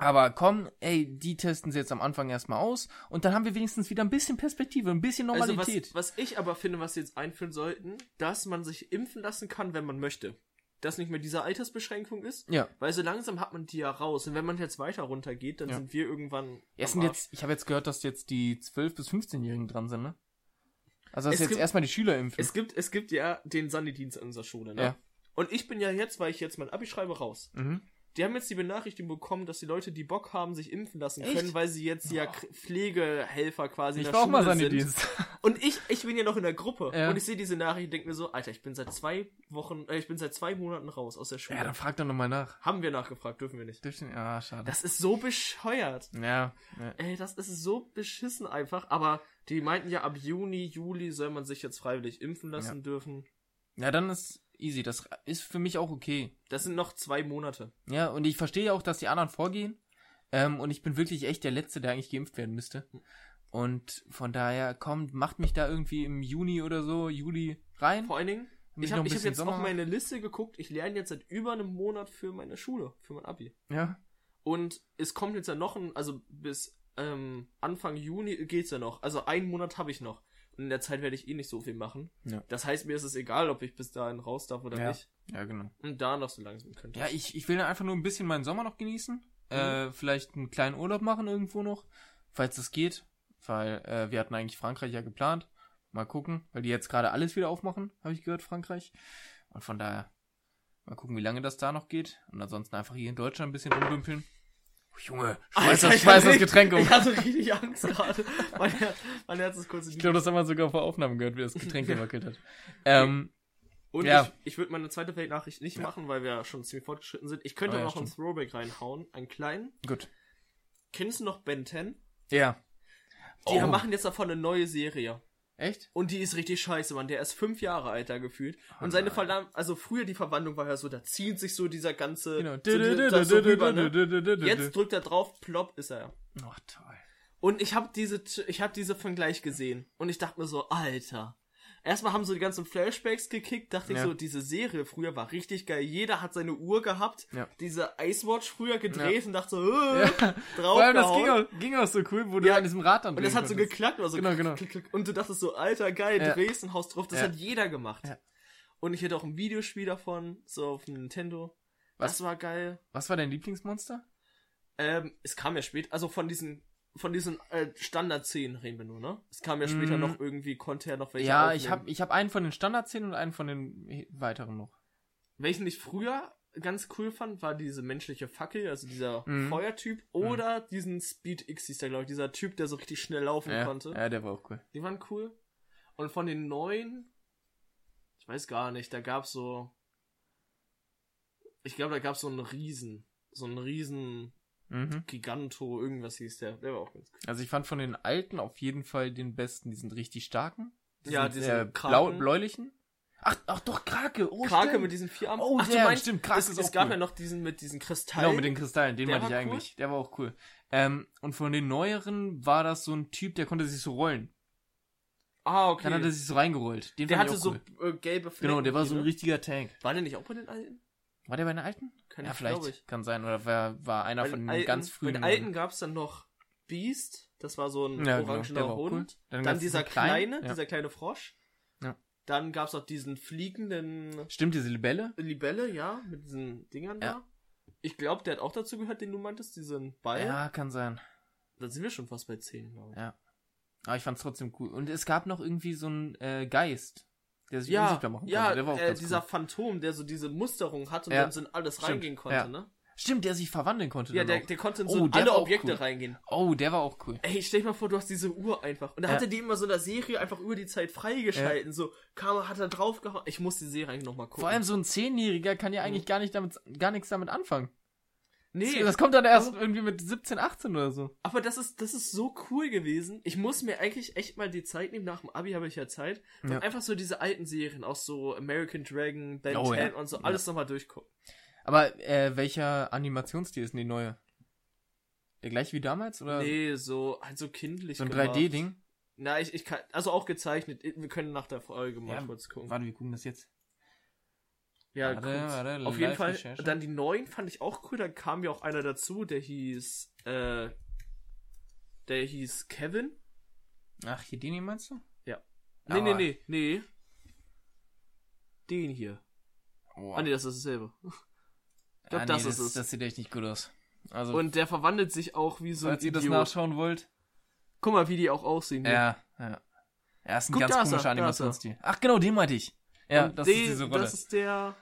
Aber komm, ey, die testen sie jetzt am Anfang erstmal aus und dann haben wir wenigstens wieder ein bisschen Perspektive, ein bisschen Also Normalität. was, was ich aber finde, was sie jetzt einführen sollten, dass man sich impfen lassen kann, wenn man möchte. Dass nicht mehr diese Altersbeschränkung ist. ja. Weil so langsam hat man die ja raus. Und wenn man jetzt weiter runter geht, dann Ja. sind wir irgendwann. Am sind jetzt, ich habe jetzt gehört, dass jetzt die 12- bis 15-Jährigen dran sind, ne? Also dass Es jetzt gibt- erstmal die Schüler impfen. Es gibt, es gibt ja den Sandidienst an unserer Schule, ne? Ja. Und ich bin ja jetzt, weil ich jetzt mein Abi schreibe, raus. mhm. Die haben jetzt die Benachrichtigung bekommen, dass die Leute, die Bock haben, sich impfen lassen Echt? können, weil sie jetzt ja Pflegehelfer quasi Ich in der auch mal Schule sind. Sandidienst. Und ich, ich bin ja noch in der Gruppe. Ja. Und ich sehe diese Nachricht und denke mir so, Alter, ich bin seit zwei Wochen, äh, ich bin seit zwei Monaten raus aus der Schule. Ja, dann frag doch nochmal nach. haben wir nachgefragt, dürfen wir nicht. Dürfen- Ja, schade. Das ist so bescheuert. ja, ja. Ey, das ist so beschissen einfach. Aber die meinten ja, ab Juni, Juli soll man sich jetzt freiwillig impfen lassen dürfen. Ja, dann ist easy. Das ist für mich auch okay. Das sind noch zwei Monate. Ja, und ich verstehe auch, dass die anderen vorgehen. Ähm, und ich bin wirklich echt der Letzte, der eigentlich geimpft werden müsste. Und von daher, kommt, macht mich da irgendwie im Juni oder so, Juli rein. Vor allen Dingen, ich habe hab jetzt Sommer auf meine Liste geguckt. Ich lerne jetzt seit über einem Monat für meine Schule, für mein Abi. Ja. Und es kommt jetzt ja noch ein, also bis ähm, Anfang Juni geht's ja noch. Also einen Monat habe ich noch. Und in der Zeit werde ich eh nicht so viel machen. Ja. Das heißt, mir ist es egal, ob ich bis dahin raus darf oder Ja. nicht. Ja, genau. Und da noch so langsam könnte. Ja, ich, ich will einfach nur ein bisschen meinen Sommer noch genießen. Mhm. Äh, vielleicht einen kleinen Urlaub machen irgendwo noch, falls das geht. Weil äh, wir hatten eigentlich Frankreich ja geplant. Mal gucken, weil die jetzt gerade alles wieder aufmachen, habe ich gehört, Frankreich. Und von daher, mal gucken, wie lange das da noch geht. Und ansonsten einfach hier in Deutschland ein bisschen rumdümpeln. Oh, Junge, schmeiß das, ich schmeiß das Getränk um. Ich hatte richtig Angst gerade. mein, Herz, mein Herz ist kurz in Ich die glaube, das haben wir sogar vor Aufnahmen gehört, wie das Getränk gewackelt hat. Ähm, Und Ja. ich, ich würde meine zweite Weltnachricht nicht machen, weil wir schon ziemlich fortgeschritten sind. Ich könnte Oh ja, noch einen stimmt. Throwback reinhauen, einen kleinen. gut. Kennst du noch Ben 10? Ja. Die Oh. machen jetzt davon eine neue Serie. Echt? Und die ist richtig scheiße, Mann. Der ist fünf Jahre alt da gefühlt. Oh Und seine. Verlam also früher die Verwandlung war ja so, da zieht sich so dieser ganze. Genau. so rüber, ne? Jetzt drückt er drauf, plopp ist er. Oh, toll. Und ich habe diese, ich habe diese Vergleich gesehen und ich dachte mir so, Alter. Erstmal haben so die ganzen Flashbacks gekickt, dachte ich Ja. so, diese Serie früher war richtig geil. Jeder hat seine Uhr gehabt, Ja. diese Icewatch früher gedreht Ja. und dachte so, äh, Ja. Vor allem, das ging auch, ging auch so cool, wo du Ja. an diesem Rad dann Und das hat so konntest. geklackt, oder so Genau, klick, genau. klick, klick. und du dachtest so, Alter, geil, drehst und haust drauf. Das hat jeder gemacht. Und ich hätte auch ein Videospiel davon, so auf dem Nintendo. Was? Das war geil. Was war dein Lieblingsmonster? Ähm, es kam ja später, also von diesen, von diesen äh, Standard-Szenen reden wir nur, ne? Es kam ja später Mm. noch irgendwie, konnte er noch welche ja, aufnehmen. ich habe ich hab einen von den Standardszenen und einen von den weiteren noch. Welchen ich früher ganz cool fand, war diese menschliche Fackel, also dieser Mhm. Feuertyp, oder diesen Speed X hieß der, glaube ich, dieser Typ, der so richtig schnell laufen Ja, konnte. ja, der war auch cool. Die waren cool. Und von den neuen, ich weiß gar nicht, da gab's so, ich glaube, da gab's so einen Riesen, so einen Riesen Mhm. Giganto, irgendwas hieß der, der war auch ganz cool. Also ich fand von den alten auf jeden Fall den besten. Die sind richtig starken. Die Ja, sind, diese äh, blau, bläulichen. Ach, ach doch, Krake. Oh, Krake stimmt. mit diesen vier Armen. Oh, Ach, der, meinst, stimmt, Krake es, ist es auch gab cool. ja noch diesen mit diesen Kristallen. Genau, mit den Kristallen, den Der meinte ich cool. eigentlich. Der war auch cool. Ähm, und von den neueren war das so ein Typ, der konnte sich so rollen. ah, okay. Dann hat er sich so reingerollt. Den der hatte so cool. äh, gelbe Flecken. Genau, der war so ein ne? richtiger Tank. War der nicht auch bei den alten? War der bei den alten? Kann ja, ich, vielleicht. Kann sein. Oder war, war einer Bei von den alten, ganz frühen. Bei den alten gab's dann noch Beast, das war so ein Ja, genau, orangener war auch cool. Hund. Dann Dann, dieser kleinen, kleine, ja. dieser kleine Frosch. Ja. Dann gab's auch diesen fliegenden Stimmt, diese Libelle? Libelle, ja, mit diesen Dingern Ja. da. Ich glaube, der hat auch dazu gehört, den du meintest, diesen Ball. Ja, kann sein. Dann sind wir schon fast bei 10, glaube ich. Ja. Aber ich fand's trotzdem cool. Und es gab noch irgendwie so einen äh, Geist, der sich Ja, unsichtbar machen ja konnte. Der war auch äh, dieser cool. Phantom, der so diese Musterung hatte und Ja. dann so in alles Stimmt, reingehen konnte, ja. ne? Stimmt, der sich verwandeln konnte. Ja, der, der konnte in Oh, so der alle war auch Objekte cool. reingehen. Oh, der war auch cool. Ey, stell dir mal vor, du hast diese Uhr einfach. Und da Ja. hatte die immer so in der Serie einfach über die Zeit freigeschalten. So, kam, hat er draufgehauen. Ich muss die Serie eigentlich nochmal gucken. Vor allem so ein Zehnjähriger kann ja Mhm. eigentlich gar nicht damit, gar nichts damit anfangen. Nee, Das kommt dann erst Aber- irgendwie mit 17, 18 oder so. aber das ist, das ist so cool gewesen. Ich muss mir eigentlich echt mal die Zeit nehmen. Nach dem Abi habe ich ja Zeit. Und Ja. einfach so diese alten Serien, auch so American Dragon, Ben Oh, 10 ja. und so, Ja. alles nochmal durchgucken. Aber äh, welcher Animationsstil ist denn die neue? Der gleiche wie damals? Oder Nee, so, halt so kindlich. so ein gemacht. 3D-Ding? Na, ich, ich kann, also auch gezeichnet. Wir können nach der Folge mal Ja, kurz gucken. Warte, wir gucken das jetzt. Ja, Warte, kurz. warte, Auf jeden Fall. Live-Recherche. Dann die neuen fand ich auch cool. Dann kam ja auch einer dazu, der hieß, äh, der hieß Kevin. Ach, hier den hier meinst du? Ja. Nee, nee, Aber- nee, nee. Den hier. Oh. Ah, nee, das ist dasselbe. glaub, Ah, das nee, ist es. Das sieht echt nicht gut aus. Also, Und der verwandelt sich auch wie so ein falls ihr das Idiot. nachschauen wollt. Guck mal, wie die auch aussehen. Ja, ja. Er ist ein Guck, ganz er, komischer er. Animationsstil. Ach, genau, den meinte ich. Ja, Und das den- ist diese Rolle. Das ist der.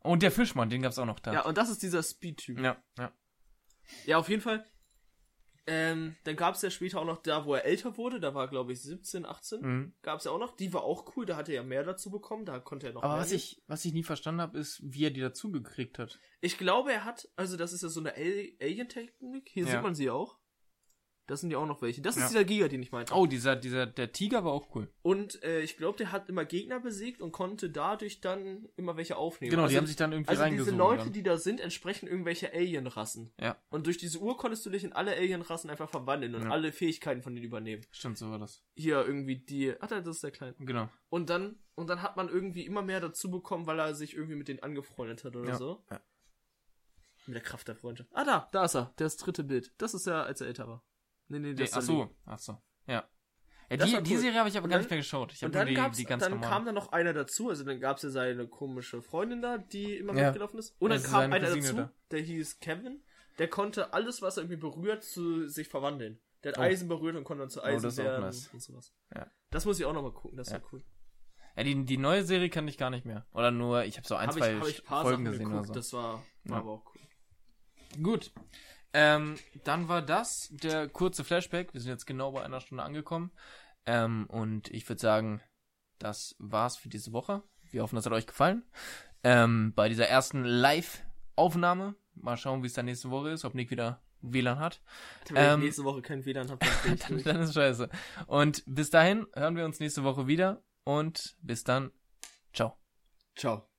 Und der Fischmann, den gab's auch noch da. Ja, und das ist dieser Speed-Typ. ja. ja. Ja, auf jeden Fall. Ähm, dann gab es ja später auch noch da, wo er älter wurde, da war glaube ich 17, 18, Mhm. gab es ja auch noch. Die war auch cool, da hatte er ja mehr dazu bekommen, da konnte er noch Aber mehr was nehmen. ich, was ich nie verstanden habe, ist, wie er die dazu gekriegt hat. Ich glaube, er hat, also das ist ja so eine Al- Alien-Technik, hier Ja. sieht man sie auch. Das sind ja auch noch welche. Das Ja. ist dieser Giga, den ich meinte. Oh, dieser, dieser, der Tiger war auch cool. Und äh, ich glaube, der hat immer Gegner besiegt und konnte dadurch dann immer welche aufnehmen. Genau, die also, haben sich dann irgendwie also diese reingesogen. Leute, dann. die da sind, entsprechen irgendwelche Alien-Rassen. Ja. Und durch diese Uhr konntest du dich in alle Alien-Rassen einfach verwandeln und Ja. alle Fähigkeiten von denen übernehmen. Stimmt, so war das. Hier irgendwie die. Ach, das ist der Kleine. Genau. Und dann, und dann hat man irgendwie immer mehr dazu bekommen, weil er sich irgendwie mit denen angefreundet hat oder Ja. so. Ja. Mit der Kraft der Freundschaft. Ah, da, da ist er. Das dritte Bild. Das ist ja, als er älter war. Nee, nee, Nee, das ach ist so, ach so. Ja. ja Das die, war die cool. Serie habe ich aber gar nicht mehr geschaut. Ich habe Und nur dann, die, gab's, die ganz dann normalen. kam da noch einer dazu, also dann gab es ja seine komische Freundin da, die immer Ja. mitgelaufen ist. Und dann Also kam einer Cousine dazu, da. der hieß Kevin, der konnte alles, was er irgendwie berührt, zu sich verwandeln. Der hat Oh. Eisen berührt und konnte dann zu Eisen das ist auch werden nice. und sowas. Ja. Das muss ich auch nochmal gucken, das ist Ja. cool. Ja, die, die neue Serie kann ich gar nicht mehr. Oder nur, ich habe so ein, Habe zwei ich, hab ich Folgen Sachen gesehen geguckt, oder so. das war, war Ja. aber auch cool. Gut. Ähm, dann war das der kurze Flashback. Wir sind jetzt genau bei einer Stunde angekommen. Ähm, und ich würde sagen, das war's für diese Woche. Wir hoffen, das hat euch gefallen. Ähm, bei dieser ersten Live-Aufnahme. Mal schauen, wie es dann nächste Woche ist, ob Nick wieder WLAN hat. Wenn Ähm, ich nächste Woche kein WLAN habe, dann dann, dann ist scheiße. Und bis dahin hören wir uns nächste Woche wieder. Und bis dann. Ciao. Ciao.